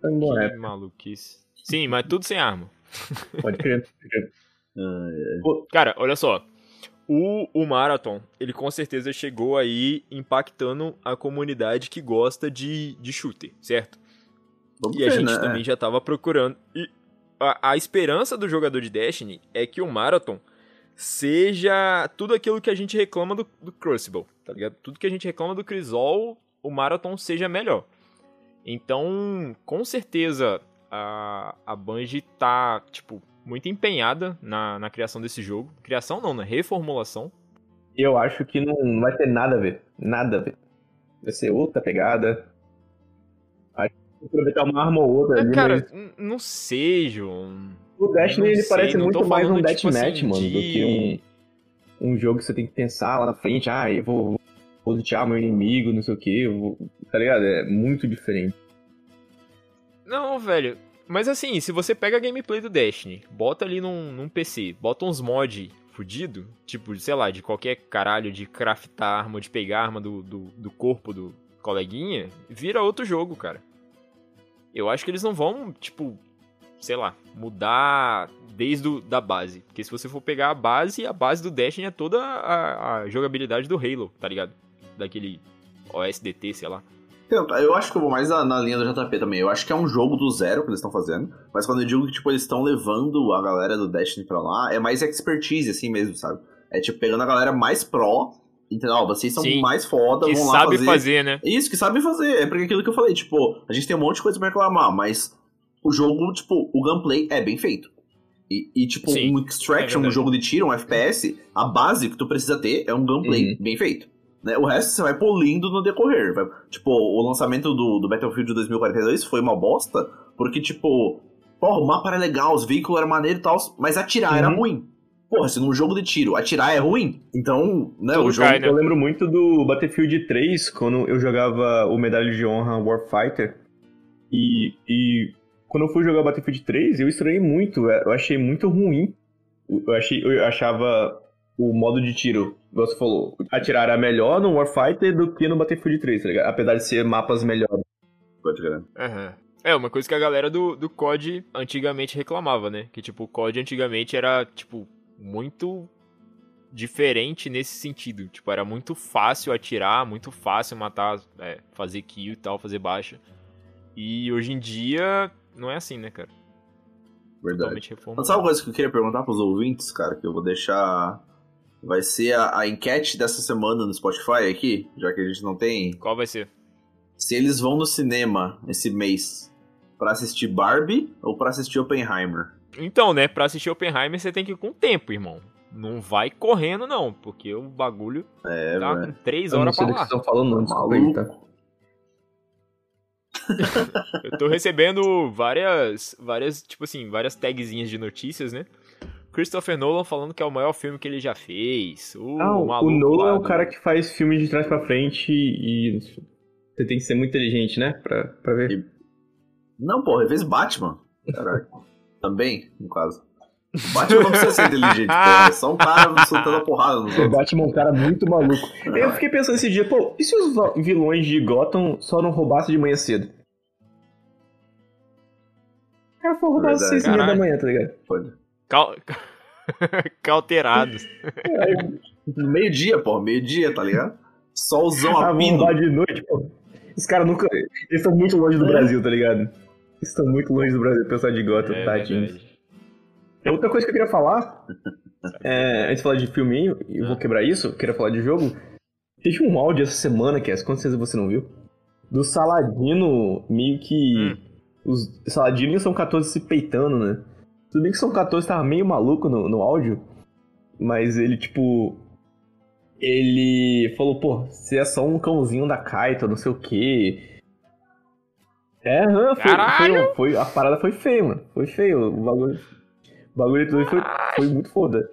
Foi boa Que época, maluquice. Sim, mas tudo sem arma. pode crer. pode crer. Cara, olha só. O, o Marathon, ele com certeza chegou aí impactando a comunidade que gosta de, de shooter, certo? Vamos E a ver, gente né? também já tava procurando. E a, a esperança do jogador de Destiny é que o Marathon seja tudo aquilo que a gente reclama do, do Crucible, tá ligado? Tudo que a gente reclama do Crisol, o Marathon seja melhor. Então, com certeza, a, a Bungie tá, tipo, muito empenhada na, na criação desse jogo. Criação não, na reformulação. E eu acho que não não vai ter nada a ver. Nada a ver. Vai ser outra pegada. Aproveitar uma arma ou outra ali, É, cara, mas não seja um... o Destiny ele sei, parece muito mais um falando, tipo deathmatch, assim, mano, do de- que um, um jogo que você tem que pensar lá na frente, ah, eu vou, vou lutear meu inimigo, não sei o que, tá ligado? É muito diferente. Não, velho. Mas assim, se você pega a gameplay do Destiny, bota ali num, num PC, bota uns mod fudido, tipo, sei lá, de qualquer caralho de craftar arma, de pegar arma do, do, do corpo do coleguinha, vira outro jogo, cara. Eu acho que eles não vão, tipo, sei lá, mudar desde o, da base. Porque se você for pegar a base, a base do Destiny é toda a, a jogabilidade do Halo, tá ligado? Daquele OSDT, sei lá. Eu, eu acho que eu vou mais na, na linha do JP também. Eu acho que é um jogo do zero que eles estão fazendo. Mas quando eu digo que, tipo, eles estão levando a galera do Destiny pra lá, é mais expertise, assim mesmo, sabe? É tipo, pegando a galera mais pró, entendeu? Ó, vocês são Sim. mais foda, Que vão lá sabe fazer. fazer, né? Isso, que sabe fazer. É porque aquilo que eu falei, tipo, a gente tem um monte de coisa pra reclamar, mas o jogo, tipo, o gameplay é bem feito. E, e, tipo, Sim, um é extraction, um verdade. jogo de tiro, um FPS, a base que tu precisa ter é um gameplay Uhum. bem feito. Né? O resto você vai polindo no decorrer. vai- tipo, o lançamento do, do Battlefield 2042 foi uma bosta, porque, tipo, porra, o mapa era legal, os veículos eram maneiros e tal, mas atirar era Uhum. ruim. Porra, se num jogo de tiro atirar é ruim, então, né, Tudo o jogo... cai, né? Eu lembro muito do Battlefield 3, quando eu jogava o Medalha de Honra Warfighter. E, e quando eu fui jogar Battlefield 3, eu estranhei muito. Eu achei muito ruim. Eu, achei, eu achava o modo de tiro, você falou, atirar era melhor no Warfighter do que no Battlefield 3, tá ligado? Apesar de ser mapas melhores. Pode crer. Aham. É, uma coisa que a galera do, do COD antigamente reclamava, né? Que, tipo, o COD antigamente era, tipo, muito diferente nesse sentido. Tipo, era muito fácil atirar, muito fácil matar, é, fazer kill e tal, fazer baixa. E hoje em dia, não é assim, né, cara? Verdade. Mas sabe uma coisa que eu queria perguntar pros ouvintes, cara? Que eu vou deixar. Vai ser a, a enquete dessa semana no Spotify aqui, já que a gente não tem. Qual vai ser? Se eles vão no cinema esse mês pra assistir Barbie ou pra assistir Oppenheimer. Então, né, pra assistir Oppenheimer você tem que ir com tempo, irmão. Não vai correndo, não, porque o bagulho É, tá velho. com 3 Eu não horas sei pra do que lá. vocês estão falando, não. Desculpa tá? Eu tô recebendo várias, várias, tipo assim, várias tagzinhas de notícias, né? Christopher Nolan falando que é o maior filme que ele já fez. O, Ah, o Nolan lá é o cara que faz filmes de trás pra frente e. Você tem que ser muito inteligente, né? Pra, pra ver. Não, porra, ele fez Batman. Caraca. Também, no caso. O Batman não precisa ser inteligente, porra. É só um cara soltando a porrada nos O. Batman é um cara muito maluco. Eu fiquei pensando esse dia, pô, e se os vilões de Gotham só não roubassem de manhã cedo? O cara foi roubar às Verdade. seis e meia da manhã, tá ligado? Pode. Cal... Cauterados. No meio-dia, porra, meio-dia, tá ligado? Solzão Ah, a vão pino. de noite, pô. Os caras nunca. Eles estão muito longe do É. Brasil, tá ligado? Estão muito longe do Brasil, pensar de Gotham, É tadinho. verdade. Outra coisa que eu queria falar, é, antes de falar de filme, aí, eu vou quebrar isso, eu queria falar de jogo. Teve um áudio essa semana, que é, com certeza você não viu, do Saladino meio que. Hum. Os Saladino e o São 14 se peitando, né? Tudo bem que São 14 tava meio maluco no, no áudio, mas ele, tipo. Ele falou, pô, você é só um cãozinho da Kaito, não sei o quê. É, foi, Caralho! foi, foi- a parada foi feia, mano. Foi feio. O bagulho, o bagulho todo foi, foi muito foda.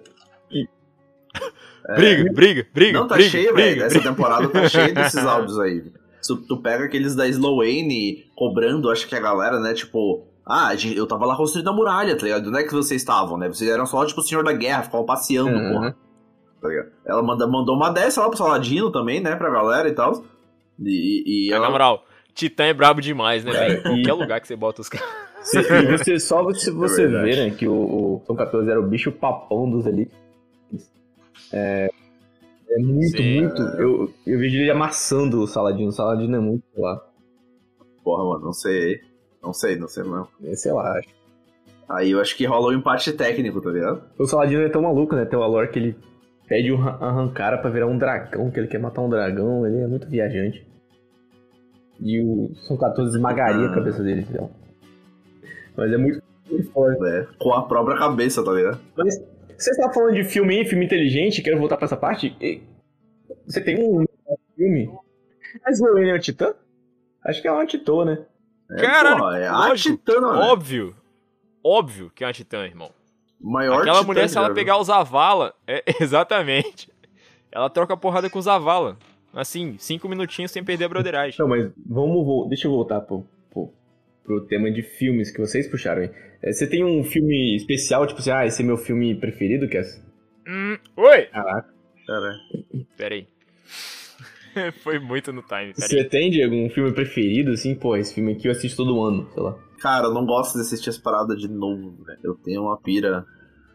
Briga, briga, briga. Não, tá briga, cheio, briga, velho. Essa temporada tá cheia desses áudios aí. Se tu pega aqueles da Slowane cobrando, acho que a galera, né, tipo... Ah, eu tava lá construindo a muralha, tá ligado? Onde é que vocês estavam, né? Vocês eram só, tipo, o senhor da guerra, ficavam passeando, Uhum. porra. Tá ligado? Ela manda, mandou uma dessa lá pro Saladino também, né, pra galera e tal. E, e Mas, ela... Na moral, Titã é brabo demais, né, Cara, velho? e- Qualquer lugar que você bota os caras. Se- e você, só se você verdade. ver, né, que o, o São 14 era o bicho papão dos ali. É, é muito, Sim. muito. Eu, eu vejo ele amassando o Saladino. O Saladino é muito, lá. Porra, mano, não sei. Não sei, não sei não. é, Sei lá. acho. Aí eu acho que rola um empate técnico, tá ligado? O Saladino é tão maluco, né? Tem uma lore que ele pede um arran- arrancara pra virar um dragão, que ele quer matar um dragão. Ele é muito viajante. E o São 14 esmagaria a cabeça dele, então. Mas é muito, muito forte. É, com a própria cabeça, tá ligado? Mas você estava falando de filme aí, filme inteligente, quero voltar pra essa parte. E Você tem um filme. Mas o é o Titã? Acho que é uma Titã, né? É, Caralho, porra, é a lógico, titana, velho. Óbvio. Óbvio que é uma Titã, irmão. Maior Aquela titã mulher, se ela pegar o Zavala, é, exatamente. Ela troca porrada com o Zavala. Assim, cinco minutinhos sem perder a broderagem. Não, mas vamos. Deixa eu voltar pro, pro, pro tema de filmes que vocês puxaram aí. É, Você tem um filme especial, tipo assim, ah, esse é meu filme preferido, Cass? Hum, oi! Caraca. Cara, Pera aí. Foi muito no time, Você aí. tem, Diego, um filme preferido, assim, pô, esse filme aqui eu assisto todo ano, sei lá. Cara, eu não gosto de assistir as paradas de novo, velho. Eu tenho uma pira.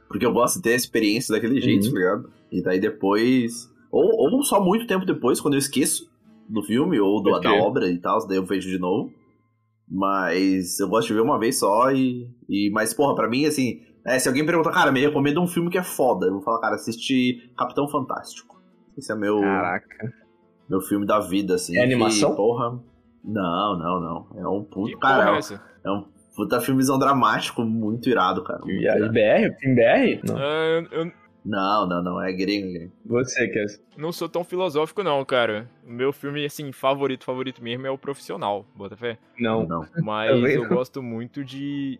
Porque eu gosto de ter a experiência daquele jeito, Uhum. tá ligado? E daí depois. Ou, ou só muito tempo depois, quando eu esqueço do filme ou do- da obra e tal, daí eu vejo de novo. Mas eu gosto de ver uma vez só e. e mas, porra, pra mim, assim. É, se alguém perguntar, cara, me recomenda um filme que é foda. Eu vou falar, cara, assiste Capitão Fantástico. Esse é meu, Caraca. meu filme da vida, assim. É que, animação? porra. Não, não, não. É um Que puto. porra Cara, é é um- é um puta filmezão dramático, muito irado, cara. muito irado. BR? Filme BR? Não. Eu, eu Não, não, não. É gringo, gringo. Você, Cass. não sou tão filosófico, não, cara. O meu filme, assim, favorito, favorito mesmo é o Profissional, bota fé. Não. Não. Mas eu não. gosto muito de.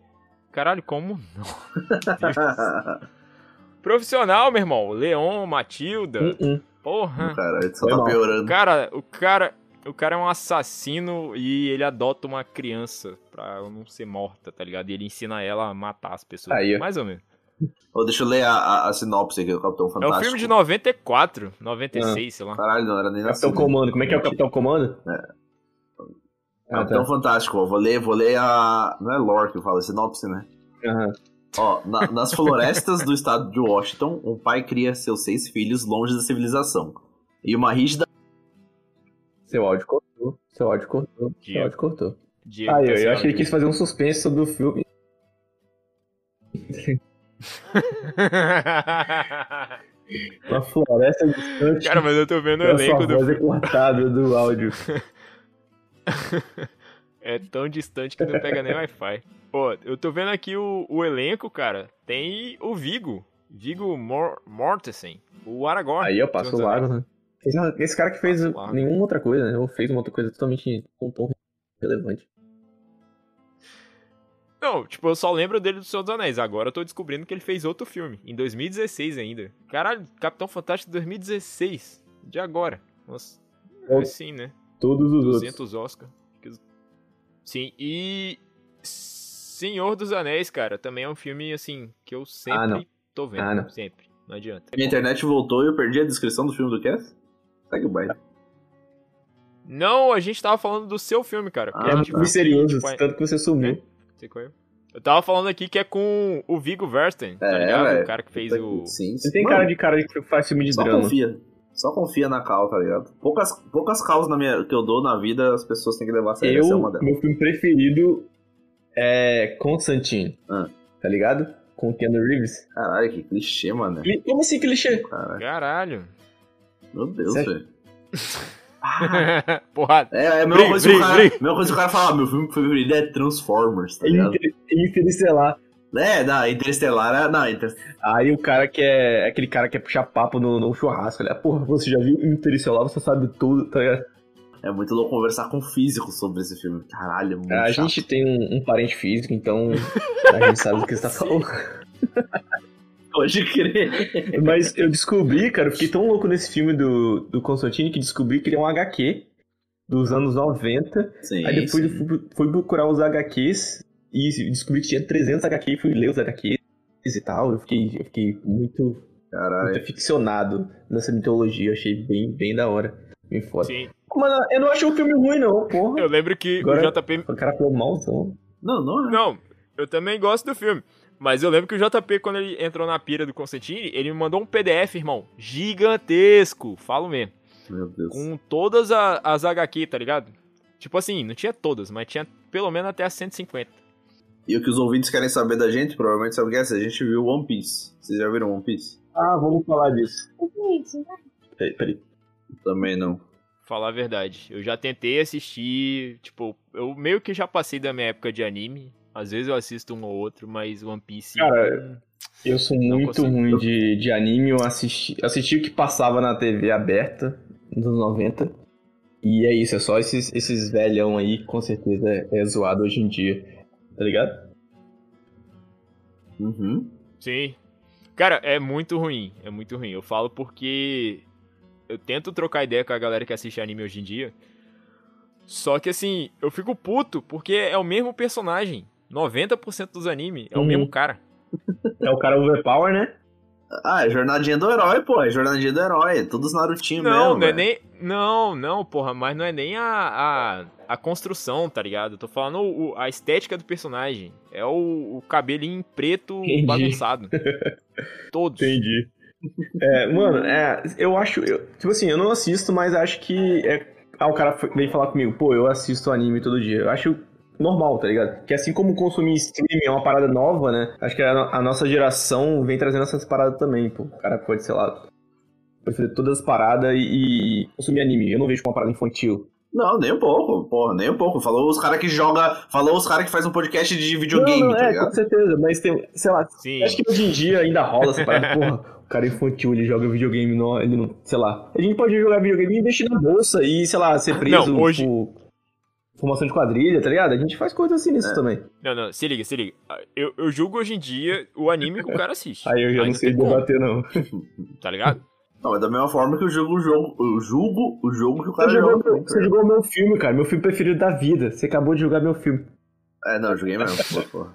Caralho, como não? Profissional, meu irmão. Leon, Matilda. Uh-uh. Porra. cara, ele só tá piorando. Cara, o cara. O cara é um assassino e ele adota uma criança pra ela não ser morta, tá ligado? E ele ensina ela a matar as pessoas. Aí, ó. Mais ou menos. Ô, deixa eu ler a, a, a sinopse aqui do Capitão É Fantástico. um filme de 94, 96, sei lá. Caralho, não era nem Capitão nascido. Comando. Como é que é o Capitão Comando? É. Ah, Capitão tá. Fantástico, ó. Vou ler, vou ler a. Não é lore que fala, é sinopse, né? Aham. Ó, na- nas florestas do estado de Washington, um pai cria seus seis filhos longe da civilização. E uma rígida. Seu áudio cortou. Seu áudio cortou. Seu Diego. áudio cortou. Diego Ah, eu, tá eu sem acho que ele quis fazer um suspense sobre o filme. Uma floresta distante. Cara, mas eu tô vendo o elenco do voz é cortada do áudio. É tão distante que não pega nem Wi-Fi. Pô, eu tô vendo aqui o, o elenco, cara. Tem o Vigo. Vigo Mor Mortensen. O Aragorn. Aí eu passo o lago, né? Esse, cara que fez nenhuma outra coisa, né? Ou fez uma outra coisa totalmente um tom relevante. Não, tipo, eu só lembro dele do Senhor dos Anéis. Agora eu tô descobrindo que ele fez outro filme. Em 2016 ainda. Caralho, Capitão Fantástico 2016. De agora. Nossa. É. Assim, né? Todos os outros. 200 Oscar. Sim, e Senhor dos Anéis, cara, também é um filme, assim, que eu sempre Ah, não. tô vendo. Ah, não. Sempre. Não adianta. Minha internet voltou e eu perdi a descrição do filme do Cass? Segue o baile. Não, a gente tava falando do seu filme, cara. Ah, é misterioso, tipo, tanto que você sumiu. É? Sei qual é. Eu tava falando aqui que é com o Viggo Versten, tá É, ligado? velho. O cara que fez o... Sim, Você tem Mano, cara de cara que faz filme de Só drama. confia. Só confia na cal, tá ligado? Poucas, poucas causas na minha, que eu dou na vida as pessoas têm que levar a sério. Essa é uma Eu, delas. meu filme preferido é Constantine. Ah. Tá ligado? Com o Keanu Reeves. Caralho, que clichê, mano. Como assim clichê? Caralho. Caralho. Meu Deus, velho. Ah, Porrada. é, é a mesma coisa que o cara, mesma coisa que o cara fala, meu filme preferido é Transformers, tá ligado? Inter- Interestelar. É, não, Interestelar, é- não, Inter... Aí o cara que é. Aquele cara que quer puxar papo no, no churrasco. Ele, porra, você já viu Interestelar, você sabe tudo, tá ligado? é muito louco conversar com físicos sobre esse filme. Caralho, é muito A chato. gente tem um, um parente físico, então a gente sabe do que você tá falando. Pode crer. Mas eu descobri, cara, eu fiquei tão louco nesse filme do, do Constantine que descobri que ele é um HQ dos anos 90. Sim, Aí depois eu sim. fui, fui procurar os HQs e descobri que tinha 300 HQ e fui ler os HQs e tal. Eu fiquei, eu fiquei muito, muito aficionado nessa mitologia. Eu achei bem, bem da hora. Bem foda. Sim. Mano, eu não achei o filme ruim, não, porra. Eu lembro que Agora- o JP. O cara falou malzão. Não, não é. Não, eu também gosto do filme. Mas eu lembro que o JP, quando ele entrou na pira do Constantine, ele me mandou um PDF, irmão. Gigantesco. Falo mesmo. Meu Deus. Com todas a- as HQ, tá ligado? Tipo assim, não tinha todas, mas tinha pelo menos até as 150. E o que os ouvintes querem saber da gente, provavelmente sabe o que é? Se a gente viu One Piece. Vocês já viram One Piece? Ah, vamos falar disso. Peraí, peraí. Também não. Falar a verdade. Eu já tentei assistir, tipo, eu meio que já passei da minha época de anime. Às vezes eu assisto um ou outro, mas One Piece. Cara, Eu sou muito consigo. ruim de, de anime. Eu assisti, assisti o que passava na TV aberta nos anos 90. E é isso, é só esses, esses velhão aí, com certeza é, é zoado hoje em dia. Tá ligado? Uhum. Sim. Cara, é muito ruim. É muito ruim. Eu falo porque eu tento trocar ideia com a galera que assiste anime hoje em dia. Só que assim, eu fico puto porque é o mesmo personagem. 90% dos animes é o Uhum. mesmo cara. É o cara overpower, né? Ah, é jornadinha do herói, pô. É jornadinha do herói. É todos Narutinho Não, mesmo. não é velho. nem. Não, não, porra, mas não é nem a, a, a construção, tá ligado? Eu tô falando o- a estética do personagem. É o, o cabelinho preto Entendi. bagunçado. Todos. Entendi. É, mano, é, eu acho. eu- tipo assim, eu não assisto, mas acho que. É, ah, o cara foi- veio falar comigo, pô, eu assisto anime todo dia. Eu acho normal, tá ligado? Que assim como consumir streaming é uma parada nova, né? Acho que a, a nossa geração vem trazendo essas paradas também, pô. O cara pode, sei lá, pode fazer todas as paradas e, e consumir anime. Eu não vejo como uma parada infantil. Não, nem um pouco, porra, nem um pouco. Falou os caras que joga. Falou os caras que faz um podcast de videogame, não, não, tá é, ligado? com certeza, mas tem, sei lá, Sim. Acho que hoje em dia ainda rola essa parada, porra, o cara é infantil, ele joga videogame, não, ele não, sei lá. A gente pode jogar videogame e deixar na bolsa e, sei lá, ser preso Não, hoje- por formação de quadrilha, tá ligado? A gente faz coisa assim É. nisso também. Não, não, se liga, se liga. Eu, eu julgo hoje em dia o anime que o cara assiste. Aí eu já Aí não sei tem como, debater, não. Tá ligado? Não, é da mesma forma que eu jogo o jogo. Eu julgo o jogo que o cara jogou, joga. meu, você jogou meu filme, cara, meu filme preferido da vida. Você acabou de jogar meu filme. É, não, eu joguei mesmo, pô, pô.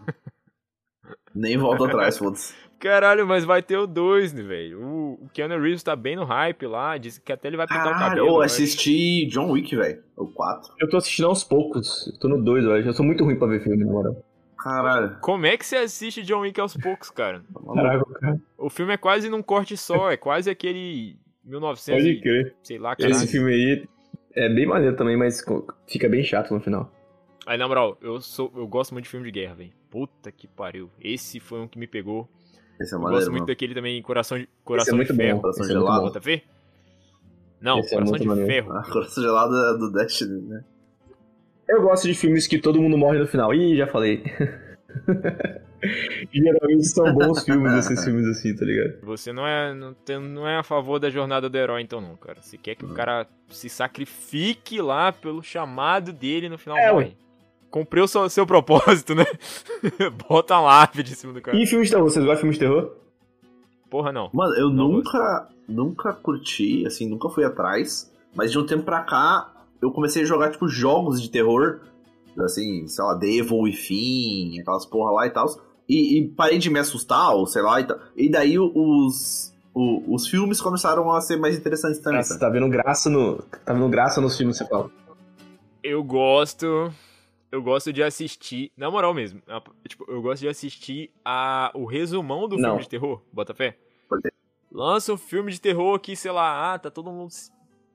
Nem volto atrás, foda-se. Caralho, mas vai ter o 2, né, velho? O, o Keanu Reeves tá bem no hype lá, disse que até ele vai pintar o Caralho, cabelo. eu assisti John Wick, velho. O 4. Eu tô assistindo aos poucos, eu tô no 2, eu acho. Eu sou muito ruim pra ver filme, na moral. Caralho. Como é que você assiste John Wick aos poucos, cara? tá. Caraca, cara, O filme é quase num corte só, é quase aquele 1900, pode crer. sei lá, caralho. Esse filme aí é bem maneiro também, mas fica bem chato no final. Aí, na moral, eu, sou, eu gosto muito de filme de guerra, velho. Puta que pariu. Esse foi um que me pegou. Esse é Eu maneiro, gosto muito mano. daquele também, Coração de, coração Esse é muito de Ferro. bom, Coração esse é muito gelado. bom. Bota fé? Não, Esse é Coração muito de maneiro. Ferro. Ah, Coração gelado é do Destiny, né? Eu gosto de filmes que todo mundo morre no final. Ih, já falei. Geralmente são bons filmes esses filmes assim, tá ligado? Você não é, não, tem- não é a favor da jornada do herói, então, não, cara. Você quer que o Hum. cara se sacrifique lá pelo chamado dele no final É, morre. Cumpriu seu, seu propósito, né? Bota a lápide em cima do cara. E filmes de terror? Vocês gostam de filmes de terror? Porra, não. Mano, eu Não nunca, nunca curti, assim, nunca fui atrás, mas de um tempo pra cá eu comecei a jogar, tipo, jogos de terror, assim, sei lá, Devil e Fim, aquelas porra lá e tal, e, e parei de me assustar, ou sei lá, e, tal. e daí os, o- os filmes começaram a ser mais interessantes também, sabe? tá vendo graça no. Tá vendo graça nos filmes, você fala. Eu gosto. Eu gosto de assistir. Na moral mesmo. a- Tipo, eu gosto de assistir a, o resumão do Não. filme de terror. Bota fé? Por quê? Lança um filme de terror que, sei lá, ah, tá todo mundo se,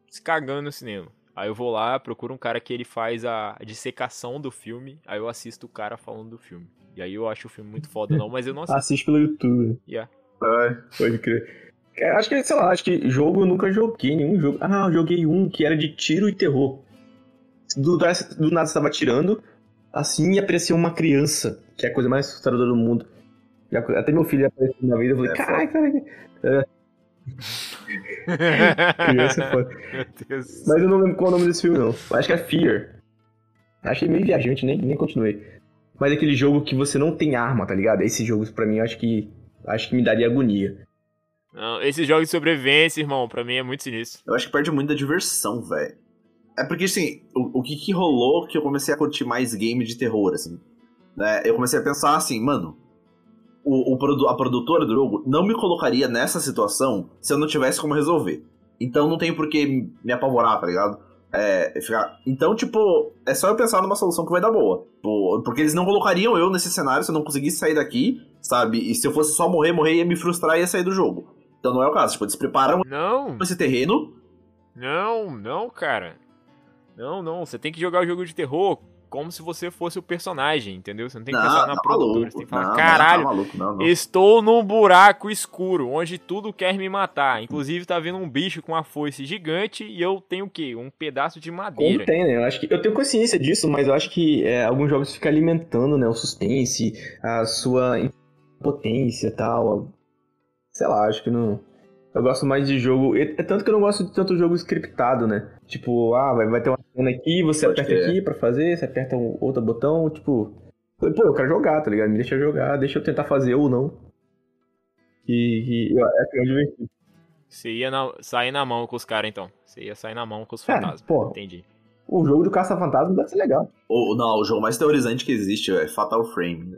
se cagando no cinema. Aí eu vou lá, procuro um cara que ele faz a dissecação do filme. Aí eu assisto o cara falando do filme. E aí eu acho o filme muito foda, não, mas eu não assisto. Assiste pelo YouTube. Yeah. Ai, Pode crer. Acho que, sei lá, acho que jogo eu nunca joguei nenhum jogo. Ah, eu joguei um que era de tiro e terror. Do, do nada você tava tirando, assim e apareceu uma criança, que é a coisa mais assustadora do mundo. Até meu filho apareceu uma vez, eu falei, É, caralho, caralho. Criança é foda. Meu Deus. Mas eu não lembro qual é o nome desse filme, não. Acho que é Fear. Achei meio viajante, nem, nem continuei. Mas é aquele jogo que você não tem arma, tá ligado? Esses jogos, pra mim, eu acho que. Acho que me daria agonia. Não, esses jogos de sobrevivência, irmão, pra mim é muito sinistro. Eu acho que perde muito da diversão, velho. É porque, assim, o, o que que rolou que eu comecei a curtir mais game de terror, assim. Né? Eu comecei a pensar assim, mano, o, o a produtora do jogo não me colocaria nessa situação se eu não tivesse como resolver. Então não tem por que me apavorar, tá ligado? É, ficar... Então, tipo, é só eu pensar numa solução que vai dar boa. Porque eles não colocariam eu nesse cenário se eu não conseguisse sair daqui, sabe? E se eu fosse só morrer, morrer ia me frustrar e ia sair do jogo. Então não é o caso. Tipo, eles preparam Não, esse terreno não, não, cara. Não, não. Você tem que jogar o jogo de terror como se você fosse o personagem, entendeu? Você não tem que pensar na tá produtora. maluco. Você tem que falar, Não, não, caralho, tá maluco, não, não. Estou num buraco escuro, onde tudo quer me matar. Inclusive, tá vindo um bicho com uma foice gigante e eu tenho o quê? Um pedaço de madeira. Como tem, né? Eu acho que eu tenho consciência disso, mas eu acho que é, alguns jogos ficam alimentando, né, o suspense, a sua impotência e tal. Sei lá, acho que não. Eu gosto mais de jogo. É é tanto que eu não gosto de tanto jogo scriptado, né? Tipo, ah, vai, vai ter uma cena aqui, você Pode aperta crer. aqui pra fazer, você aperta um outro botão, tipo. Pô, eu quero jogar, tá ligado? Me deixa jogar, deixa eu tentar fazer ou não. Que, que eu, é que eu divertido. Você ia na- sair na mão com os caras, então. Você ia sair na mão com os Cara, fantasmas. porra. Entendi. O jogo do Caça-Fantasma deve ser legal. O, não, o jogo mais teorizante que existe é Fatal Frame. né?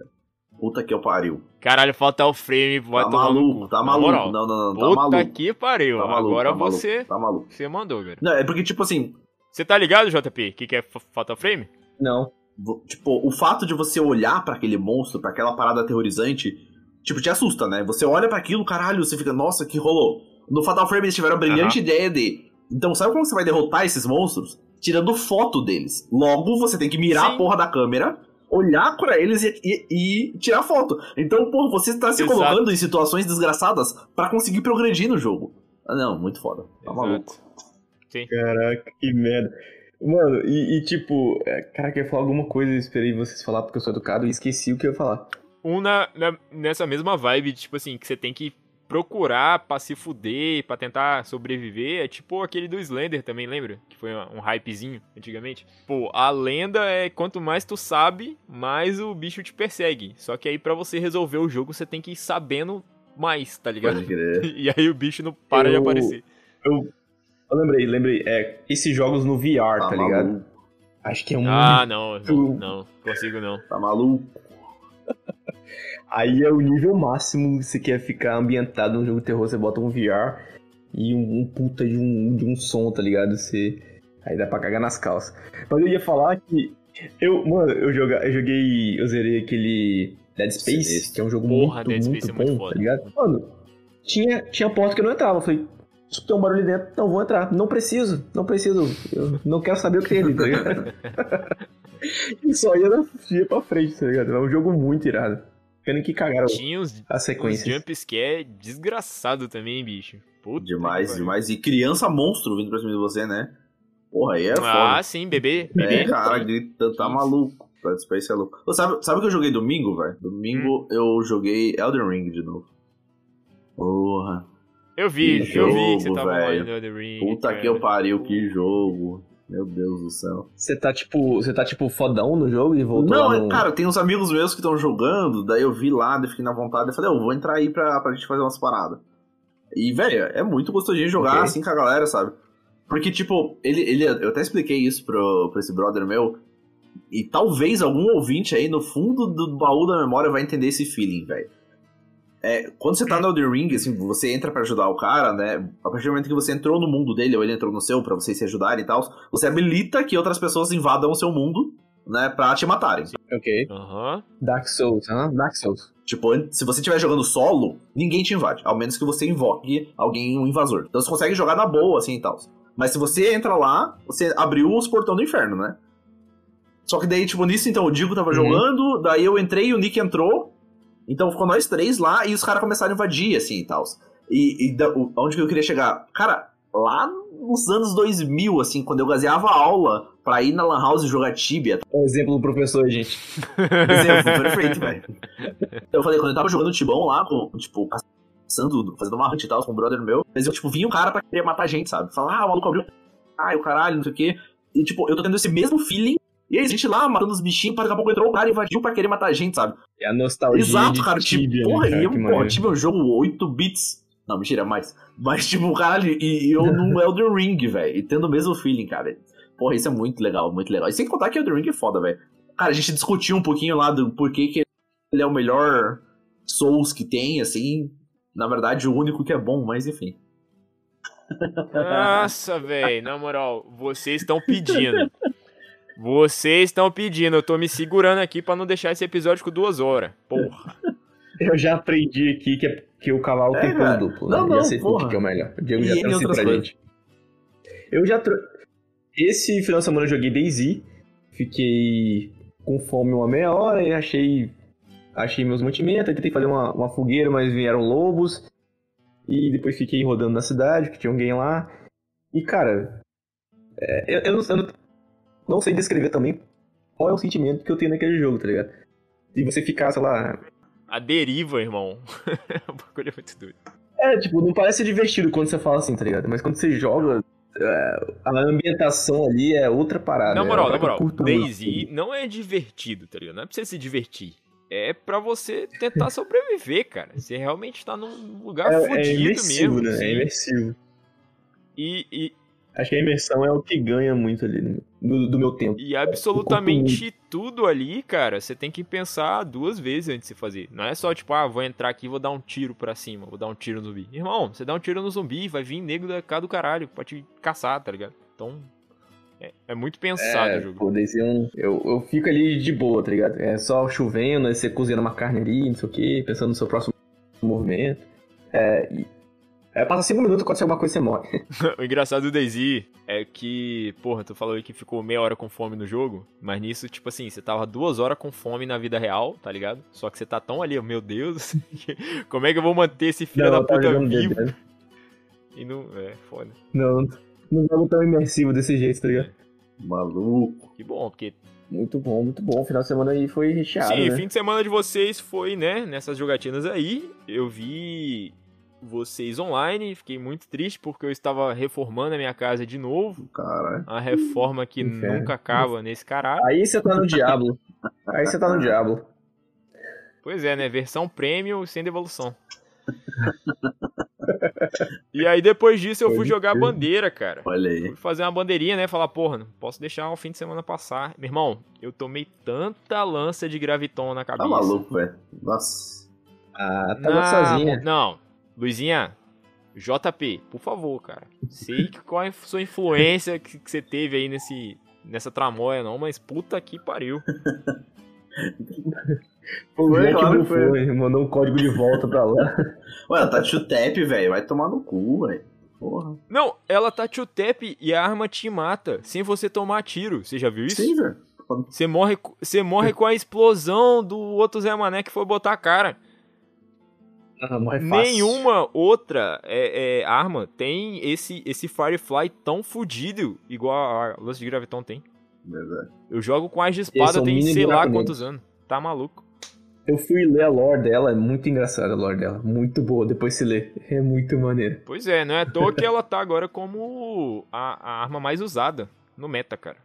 Puta que eu pariu. Caralho, Fatal Frame, vai tá maluco, tá maluco. moral. Não, não, não, tá Puta maluco. que pariu. Tá maluco, Agora tá maluco, você, Tá maluco. você mandou, velho. Não, é porque, tipo assim, Você tá ligado, JP? O que, que é F- Fatal Frame? Não. tipo, o fato de você olhar pra aquele monstro, pra aquela parada aterrorizante, tipo, te assusta, né? Você olha pra aquilo, caralho, você fica, nossa, que rolou. No Fatal Frame eles tiveram a brilhante ideia de. Então, sabe como você vai derrotar esses monstros? Tirando foto deles. Logo, você tem que mirar Sim. a porra da câmera, olhar pra eles e, e- e tirar foto. Então, porra, você tá se Exato. colocando em situações desgraçadas pra conseguir progredir no jogo. Ah, não, muito foda. Tá Exato. maluco. Sim. Caraca, que merda. Mano, e, e tipo, é, caraca, eu ia falar alguma coisa, eu esperei vocês falar porque eu sou educado e esqueci o que eu ia falar. Um na, na- nessa mesma vibe, tipo assim, que você tem que procurar pra se fuder, pra tentar sobreviver, é tipo aquele do Slender também, lembra? Que foi um hypezinho antigamente. Pô, a lenda é quanto mais tu sabe, mais o bicho te persegue. Só que aí pra você resolver o jogo, você tem que ir sabendo mais, tá ligado? Pode crer. E aí o bicho não para de Eu- aparecer. Eu, eu lembrei, lembrei, é, esses jogos no VR, tá, Tá ligado? Acho que é um. Ah, não, não, não, consigo não. Tá maluco. Aí é o nível máximo que você quer ficar ambientado num jogo de terror, você bota um VR e um, um puta de um, de um som, tá ligado? Você. Aí dá pra cagar nas calças. Mas eu ia falar que. Eu, mano, eu, joga, eu joguei. Eu zerei aquele Dead Space, Sinistro. que é um jogo Porra, muito, muito é bom, muito foda. tá ligado? Mano, tinha, tinha porta que eu não entrava. Eu falei, tem um barulho dentro, não vou entrar. Não preciso, não preciso. Eu não quero saber o que tem ali, tá ligado? e só ia, na- ia pra frente, tá ligado? É um jogo muito irado. Pena que cagaram Tinha uns, as uns sequências. jumpscare desgraçado também, bicho. Puta Demais, demais. E criança monstro vindo pra cima de você, né? Porra, aí é Ah, foda. sim, bebê. bebê. É, cara, grita, tá Isso. maluco. Dead Space é louco. Ô, sabe, sabe o que eu joguei domingo, velho? Domingo eu joguei Elden Ring de novo. Porra. Eu vi, Que eu vi que você jogo, tava olhando The Ring. Puta cara. que eu pariu, que jogo. Meu Deus do céu. Você tá tipo. Você tá tipo fodão no jogo e voltou Não, lá no... cara, tem uns amigos meus que estão jogando, daí eu vi lá, daí fiquei na vontade, eu falei, eu vou entrar aí pra, pra gente fazer umas paradas. E, velho, é muito gostosinho jogar Ok. assim com a galera, sabe? Porque, tipo, ele, ele, eu até expliquei isso pro, pro esse brother meu, e talvez algum ouvinte aí no fundo do baú da memória vai entender esse feeling, velho. É, quando você tá no Elden Ring, assim, você entra pra ajudar o cara, né? A partir do momento que você entrou no mundo dele, ou ele entrou no seu, pra vocês se ajudarem e tal, você habilita que outras pessoas invadam o seu mundo, né? Pra te matarem. Ok. Aham. Dark Souls, hã? Dark Souls. Tipo, se você estiver jogando solo, ninguém te invade. Ao menos que você invoque alguém, um invasor. Então você consegue jogar na boa, assim e tal. Mas se você entra lá, você abriu os portão do inferno, né? Só que daí, tipo, nisso, então, o Digo tava Uhum. jogando, daí eu entrei e o Nick entrou. Então ficou nós três lá e os caras começaram a invadir, assim e tal. E, e da, onde que eu queria chegar? Cara, lá nos anos 2000, assim, quando eu gazeava aula pra ir na Lan House jogar Tibia, É o exemplo do professor, gente. Exemplo, perfeito, velho. Eu falei, quando eu tava jogando Tibão lá, com, tipo, passando, fazendo uma hunt e tal com um brother meu, mas eu, tipo, vinha um cara pra querer matar a gente, sabe? Falar, ah, o maluco abriu. Ai, o caralho, não sei o quê. E, tipo, eu tô tendo esse mesmo feeling. E aí, a gente lá matando os bichinhos, daqui a pouco entrou o cara e invadiu pra querer matar a gente, sabe? É a nostalgia Exato, cara. Tibia, tipo, porra, né, cara? e eu, porra. Tibia é um jogo 8 bits. Não, mentira, mais. Mas, tipo, caralho, e, e eu num Elden Ring, velho. E tendo o mesmo feeling, cara. Porra, isso é muito legal, muito legal. E sem contar que Elden Ring é foda, velho. Cara, a gente discutiu um pouquinho lá do porquê que ele é o melhor Souls que tem, assim. Na verdade, o único que é bom, mas enfim. Nossa, velho, na moral, vocês estão pedindo. Vocês estão pedindo, eu tô me segurando aqui pra não deixar esse episódio com duas horas. Porra. Eu já aprendi aqui que, é- que o cavalo É, tem cara. duplo, né? Não, já não, sei porra. o que é o melhor. O Diego E já trouxe pra coisas. gente. Eu já trouxe. Esse final de semana eu joguei DayZ. Fiquei com fome uma meia hora e achei. Achei meus mantimentos. Tentei fazer uma, uma fogueira, mas vieram lobos. E depois fiquei rodando na cidade, que tinha alguém lá. E, cara. é, eu, eu não, eu não- não sei descrever também qual é o sentimento que eu tenho naquele jogo, tá ligado? E você ficar, sei lá, A deriva, irmão. o bagulho é muito doido. É, tipo, não parece divertido quando você fala assim, tá ligado? Mas quando você joga, é, a ambientação ali é outra parada. Na é moral, uma na moral. Daisy não é divertido, tá ligado? Não é pra você se divertir. É pra você tentar sobreviver, cara. Você realmente tá num lugar É, é fudido imersivo, mesmo. né? assim. É imersivo. E, e, Acho que a imersão é o que ganha muito ali do, do meu tempo. e absolutamente tudo ali, cara, você tem que pensar duas vezes antes de você fazer. Não é só tipo, ah, vou entrar aqui e vou dar um tiro pra cima, vou dar um tiro no zumbi. Irmão, você dá um tiro no zumbi, vai vir nego da cá do caralho pra te caçar, tá ligado? Então, é, é muito pensado É, o jogo. pô, você um, eu, eu fico ali de boa, tá ligado? É só chovendo, aí você cozinhando uma carne ali, não sei o quê, pensando no seu próximo movimento. É, e, é passa cinco minutos, acontece alguma coisa você morre. o engraçado do Daisy é que, porra, tu falou aí que ficou meia hora com fome no jogo, mas nisso, tipo assim, você tava duas horas com fome na vida real, tá ligado? Só que você tá tão ali, meu Deus, como é que eu vou manter esse filho da eu tava puta vivo? Né? E não. É, foda. Não, não jogo tão imersivo desse jeito, tá ligado? Maluco. Que bom, porque. Muito bom, muito bom. O final de semana aí foi recheado, Sim, né? fim de semana de vocês foi, né, nessas jogatinas aí. Eu vi vocês online, fiquei muito triste porque eu estava reformando a minha casa de novo. Caralho. A reforma que Inferno. nunca acaba nesse caralho. Aí você tá no Diablo. Aí você tá no Diablo. Pois é, né? Versão premium sem devolução. e aí depois disso eu fui Pode jogar bandeira, cara. Olha aí. Fui fazer uma bandeirinha, né? Falar, porra, não posso deixar o fim de semana passar. Meu irmão, eu tomei tanta lança de graviton na cabeça. Tá maluco, velho. Nossa. Ah, tá sozinha. mo- Não, Luizinha, JP, por favor, cara. Sei que qual é a sua influência que, que você teve aí nesse, nessa tramóia, não, mas puta que pariu. Foi o Foi, que claro que bufou, foi. mandou um código de volta pra lá. Ué, tá tap, velho. Vai tomar no cu, velho. Porra. Não, ela tá tio-tap e a arma te mata sem você tomar tiro. Você já viu isso? Sim, velho. Você morre, você morre com a explosão do outro Zé Mané que foi botar a cara. Ah, fácil. Nenhuma outra é, é, arma tem esse, esse Firefly tão fudido igual a lance de graviton tem. Verdade. Eu jogo com as de espada é o tem sei lá quantos anos. Tá maluco. Eu fui ler a lore dela, é muito engraçada a lore dela. Muito boa, depois se lê. É muito maneiro. Pois é, não é à toa que ela tá agora como a, a arma mais usada no meta, cara.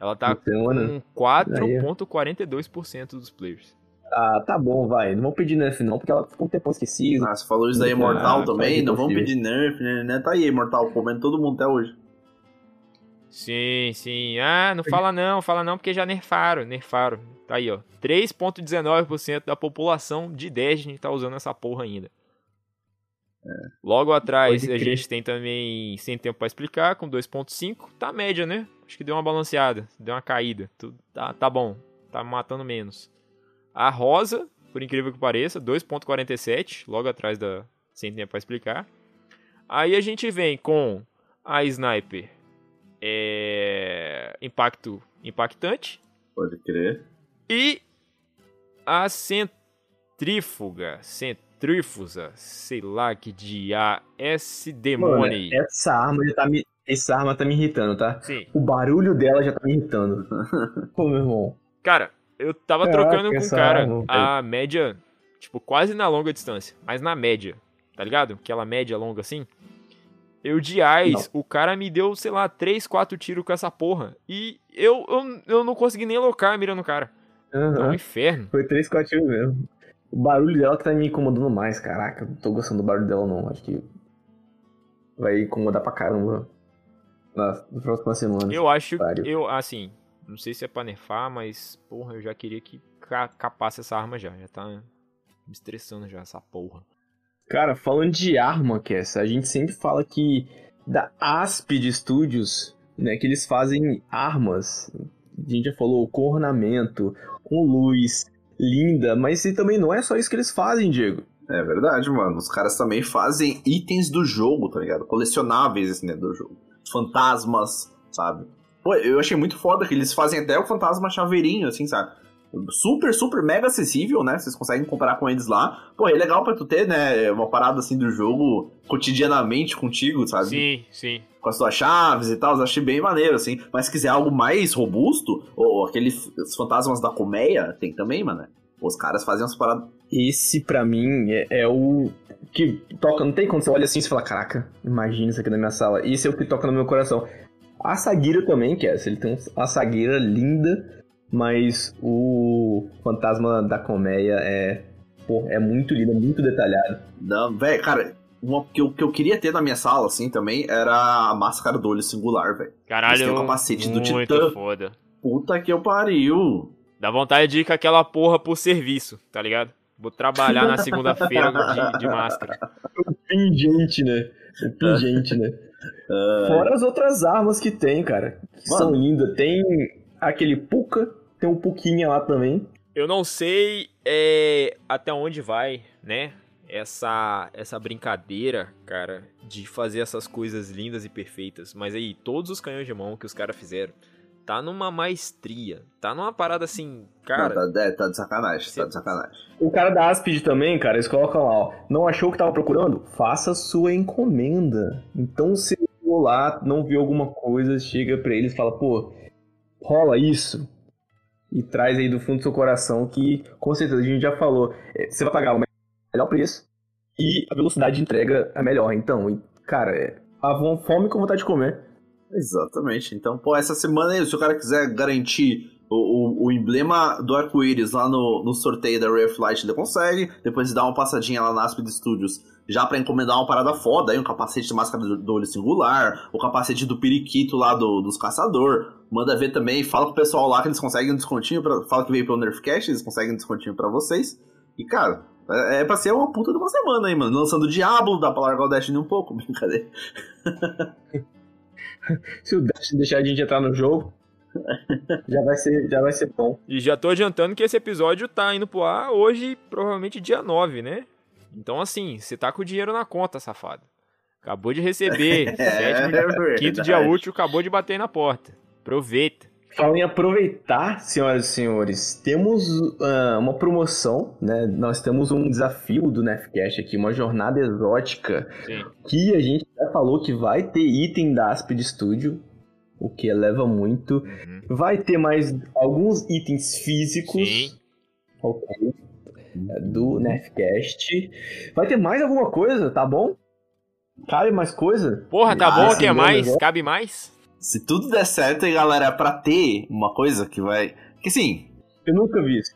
Ela tá Então, né? com 4.42% dos players. Ah, tá bom, vai. Não vou pedir nerf não, porque ela ficou um tempo esquecida. Ah, você falou isso da Ah, Imortal tá também? de Não vamos pedir nerf, né? né? Tá aí, Imortal, comendo todo mundo até hoje. Sim, sim. Ah, não fala não, fala não, porque já nerfaram, nerfaram. Tá aí, ó. 3.19% da população de Destiny tá usando essa porra ainda. Logo atrás a gente tem também Sem Tempo pra Explicar, com 2.5. Tá média, né? Acho que deu uma balanceada, deu uma caída. Tudo, tá, tá bom, tá matando menos. A Rosa, por incrível que pareça, 2.47, logo atrás da Sem Tempo pra Explicar. Aí a gente vem com a Sniper, é, impacto impactante Pode crer. e a cent... centrífuga, centrífusa, sei lá que dia, S Mano, demônio. essa arma já tá me. Essa arma tá me irritando, tá? Sim. O barulho dela já tá me irritando. Pô, meu irmão. Cara, eu tava Caraca, trocando com um cara a média, tipo, quase na longa distância, mas na média, tá ligado? Aquela média longa assim. Eu de AIS, o cara me deu, sei lá, 3, 4 tiros com essa porra. E eu, eu, eu não consegui nem alocar a mira no cara. É um inferno. Foi três quatro mesmo. O barulho dela que tá me incomodando mais, caraca. Não tô gostando do barulho dela, não. Acho que vai incomodar pra caramba nas, próximas semanas. Eu acho, eu, assim, não sei se é pra nerfar, mas, porra, eu já queria que ca- capasse essa arma já. Já tá me estressando já, essa porra. Cara, falando de arma, Kessa, a gente sempre fala que da Aspid Studios, né, que eles fazem armas. A gente já falou com ornamento, com luz, linda, mas também não é só isso que eles fazem, Diego. É verdade, mano. Os caras também fazem itens do jogo, tá ligado? Colecionáveis, assim, né, do jogo. Fantasmas, sabe? Pô, eu achei muito foda que eles fazem até o fantasma chaveirinho, assim, sabe? Super, super mega acessível, né? Vocês conseguem comprar com eles lá. Pô, é legal pra tu ter, né? Uma parada assim do jogo cotidianamente contigo, sabe? Sim, sim. com as suas chaves e tal, eu achei bem maneiro, assim. Mas se quiser algo mais robusto, ou aqueles fantasmas da colmeia, tem também, mano. Os caras fazem umas paradas. Esse, pra mim, é, é o que toca. Não tem quando você olha assim e fala: Caraca, imagina isso aqui na minha sala. Esse é o que toca no meu coração. A Sagira também, que é. Ele tem uma Sagira linda, mas o Fantasma da Colmeia é. Pô, é muito lindo, é muito detalhado. Não, velho, cara, uma que eu, que eu queria ter na minha sala, assim, também, era a máscara do olho singular, velho. Caralho, têm o capacete do muito Titã. foda. Puta que eu pariu. Dá vontade de ir com aquela porra por serviço, tá ligado? Vou trabalhar na segunda-feira de, de máscara. Pingente, né? O pingente, né? Fora as outras armas que tem, cara. Que Mano. são lindas. Tem aquele Puka, tem um Puquinha lá também. Eu não sei é, até onde vai, né? Essa, essa brincadeira, cara, de fazer essas coisas lindas e perfeitas. Mas aí, todos os canhões de mão que os caras fizeram, tá numa maestria. Tá numa parada assim, cara. Não, tá, é, tá de sacanagem, tá de sacanagem. O cara da Aspid também, cara, eles colocam lá, ó. Não achou o que tava procurando? Faça sua encomenda. Então, se for lá, não viu alguma coisa, chega pra eles e fala, pô, rola isso. E traz aí do fundo do seu coração que, com certeza, a gente já falou, é, você vai pagar o melhor preço e a velocidade de entrega é melhor. Então, cara, é, fome com vontade de comer. Exatamente. Então, pô, essa semana aí, se o cara quiser garantir o, o, o emblema do arco-íris lá no, no sorteio da Ray of Light, ele consegue. Depois dá uma passadinha lá na Aspid Studios, já pra encomendar uma parada foda aí, um capacete de máscara do, do olho singular, o capacete do periquito lá do, dos caçador. Manda ver também, fala com o pessoal lá que eles conseguem um descontinho, pra, fala que veio pelo Nerfcast, eles conseguem um descontinho pra vocês. E, cara, é, é pra ser uma puta de uma semana aí, mano. Lançando Diablo, dá pra largar o Destiny um pouco, brincadeira. Se o Dash deixar a gente entrar no jogo, já vai ser, já vai ser bom. E já tô adiantando que esse episódio tá indo pro ar hoje, provavelmente dia 9, né? Então, assim, você tá com o dinheiro na conta, safado. Acabou de receber. sétimo, verdade. quinto dia útil, acabou de bater na porta. Aproveita. Falando em aproveitar, senhoras e senhores, temos ah, uma promoção, né? Nós temos um desafio do Nefcast aqui, uma jornada exótica, Sim. que a gente já falou que vai ter item da Aspid Studio, o que eleva muito. Uhum. Vai ter mais alguns itens físicos. Sim. Ok. é, Do Nefcast. Vai ter mais alguma coisa, tá bom? Cabe mais coisa? Porra, tá Ah, bom, quer mais? negócio. Cabe mais? Se tudo der certo, aí, galera, pra ter uma coisa que vai. Que assim, Eu nunca vi isso.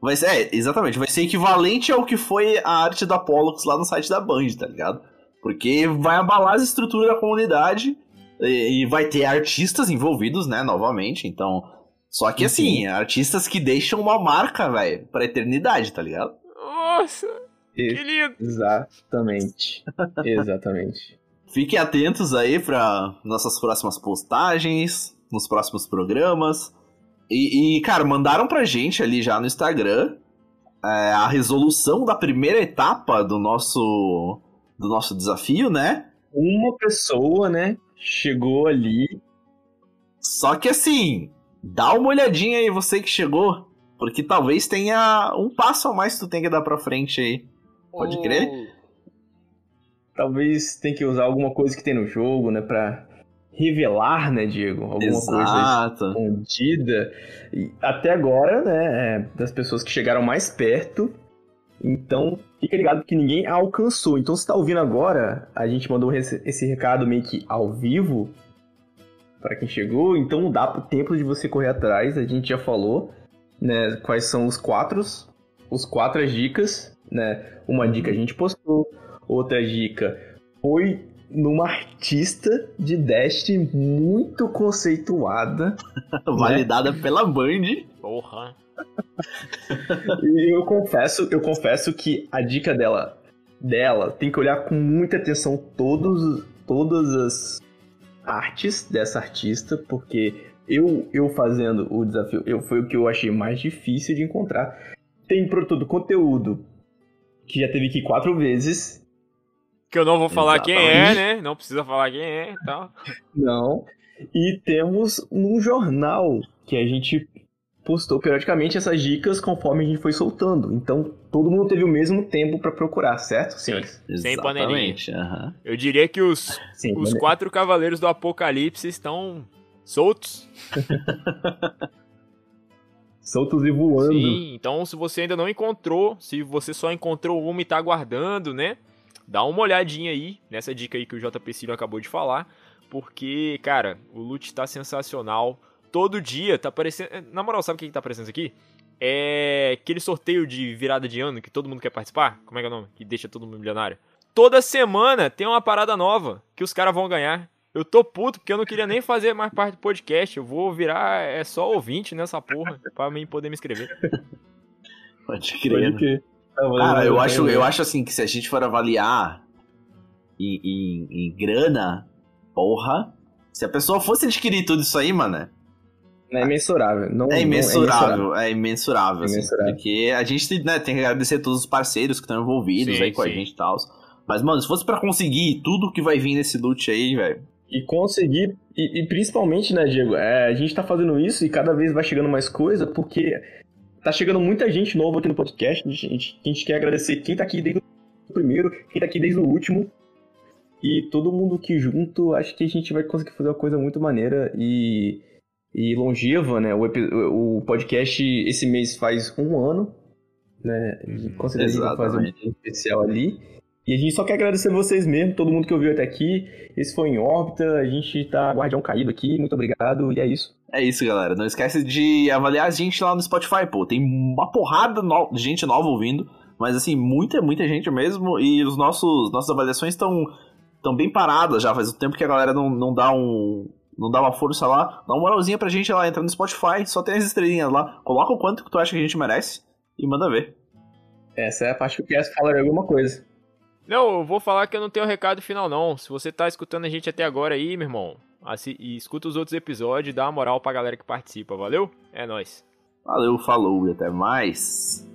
vai ser. É, exatamente, vai ser equivalente ao que foi a arte da Pollux lá no site da Band, tá ligado? Porque vai abalar as estruturas da comunidade e, e vai ter artistas envolvidos, né, novamente. Então. Só que assim, artistas que deixam uma marca, velho, pra eternidade, tá ligado? Nossa, que lindo. Exatamente. Exatamente. Fiquem atentos aí para nossas próximas postagens, nos próximos programas. E, e, cara, mandaram pra gente ali já no Instagram é, a resolução da primeira etapa do nosso do nosso desafio, né? Uma pessoa, né, chegou ali Só que assim, dá uma olhadinha aí, você que chegou. Porque talvez tenha um passo a mais que tu tem que dar pra frente aí. Pode crer? Talvez tem que usar alguma coisa que tem no jogo, né? Pra revelar, né, Diego? Alguma Exato. coisa escondida. E até agora, né, é, das pessoas que chegaram mais perto. Então, fica ligado que ninguém alcançou. Então, se tá ouvindo agora, a gente mandou esse, recado meio que ao vivo para quem chegou. Então, dá tempo de você correr atrás. A gente já falou, né, quais são os quatro, os quatro dicas, né? Uma dica a gente postou, outra dica foi numa artista de Destiny muito conceituada. Validada pela Band. Porra. E eu confesso, eu confesso que a dica dela, dela tem que olhar com muita atenção todos, todas as artes dessa artista, porque eu, eu fazendo o desafio, eu, foi o que eu achei mais difícil de encontrar. Tem todo conteúdo que já teve aqui quatro vezes. Que eu não vou falar quem é, Exatamente. né? Não precisa falar quem é e tal. Não. E temos um jornal que a gente postou periodicamente essas dicas conforme a gente foi soltando. Então, todo mundo teve o mesmo tempo para procurar, certo, senhores? Sem Exatamente. aham. Eu diria que os, Sim. os quatro cavaleiros do apocalipse estão soltos. Soltos e voando. Sim, então se você ainda não encontrou, se você só encontrou uma e tá aguardando, né? Dá uma olhadinha aí nessa dica aí que o JP Cílio acabou de falar, porque, cara, o loot tá sensacional. Todo dia tá aparecendo. Na moral, sabe o que, que tá aparecendo aqui? É aquele sorteio de virada de ano que todo mundo quer participar. Como é que é o nome? Que deixa todo mundo milionário. Toda semana tem uma parada nova que os caras vão ganhar. Eu tô puto porque eu não queria nem fazer mais parte do podcast. Eu vou virar é só ouvinte nessa porra pra mim poder me inscrever. Pode crer. Pode crer. Tá Cara, eu tá acho, eu acho assim que se a gente for avaliar em, em, em grana, porra, se a pessoa fosse adquirir tudo isso aí, mano, É imensurável. Não, é não- imensurável, é imensurável, É assim, imensurável. porque a gente né, tem que agradecer todos os parceiros que estão envolvidos Sim, aí com a sim. gente e tal. Mas, mano, se fosse pra conseguir tudo que vai vir nesse loot aí, velho, E conseguir, e, e principalmente, né, Diego, é, a gente tá fazendo isso e cada vez vai chegando mais coisa, porque tá chegando muita gente nova aqui no podcast, a gente, a gente quer agradecer quem tá aqui desde o primeiro, quem tá aqui desde o último, e todo mundo aqui junto, acho que a gente vai conseguir fazer uma coisa muito maneira e, e longeva, né, o, o podcast esse mês faz um ano, né, e Uhum. com certeza a gente vai fazer um especial ali, e a gente só quer agradecer vocês mesmo, todo mundo que ouviu até aqui. Esse foi em órbita, a gente tá guardião caído aqui, muito obrigado, e é isso. É isso, galera. Não esquece de avaliar a gente lá no Spotify, pô. Tem uma porrada no- de gente nova ouvindo, mas assim, muita, muita gente mesmo. E os nossos nossas avaliações estão tão bem paradas já. Faz um tempo que a galera não, não dá um. Não dá uma força lá. Dá uma moralzinha pra gente lá, entra no Spotify, só tem as estrelinhas lá. Coloca o quanto que tu acha que a gente merece e manda ver. Essa é a parte que eu quero falar alguma coisa. Não, eu vou falar que eu não tenho recado final, não. Se você tá escutando a gente até agora aí, meu irmão, assi- e escuta os outros episódios, dá uma moral pra galera que participa, valeu? É nóis. Valeu, falou e até mais.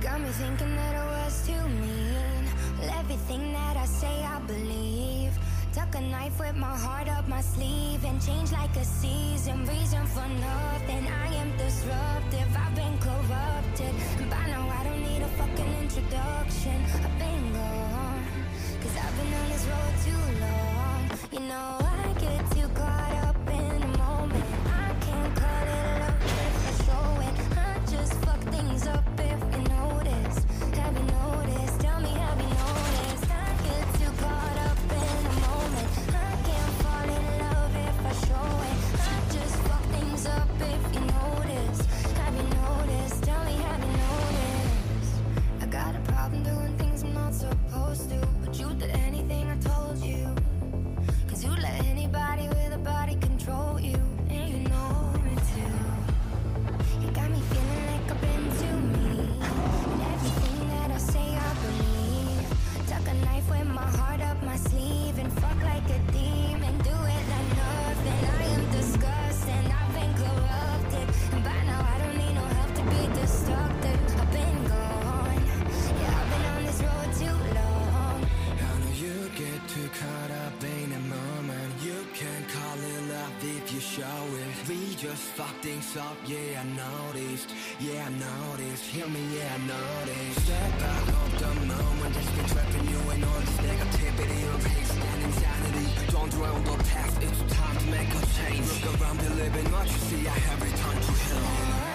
Got me thinking that I was too mean. Everything that I say, I believe. Tuck a knife with my heart up my sleeve and change like a season. Reason for nothing. I am disruptive. I've been corrupted. By now, I don't need a fucking introduction. I've been gone. Cause I've been on this road too long. You know, up, yeah, I noticed. Yeah, I noticed. Hear me, yeah, I noticed. Step back of the moment, just been trapping you in all this negativity, replace and insanity. Don't dwell on the past, it's time to make a change. Look around, believe in what you see, I have returned to hell.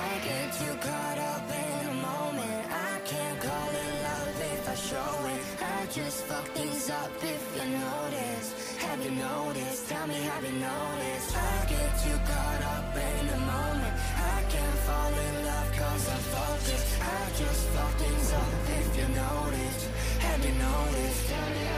I get too caught up in the moment. I can't call it love if I show it. I just fuck things up if you notice. Have you noticed? Tell me, have you noticed? I get too caught just fuck things up if you noticed. Have you noticed?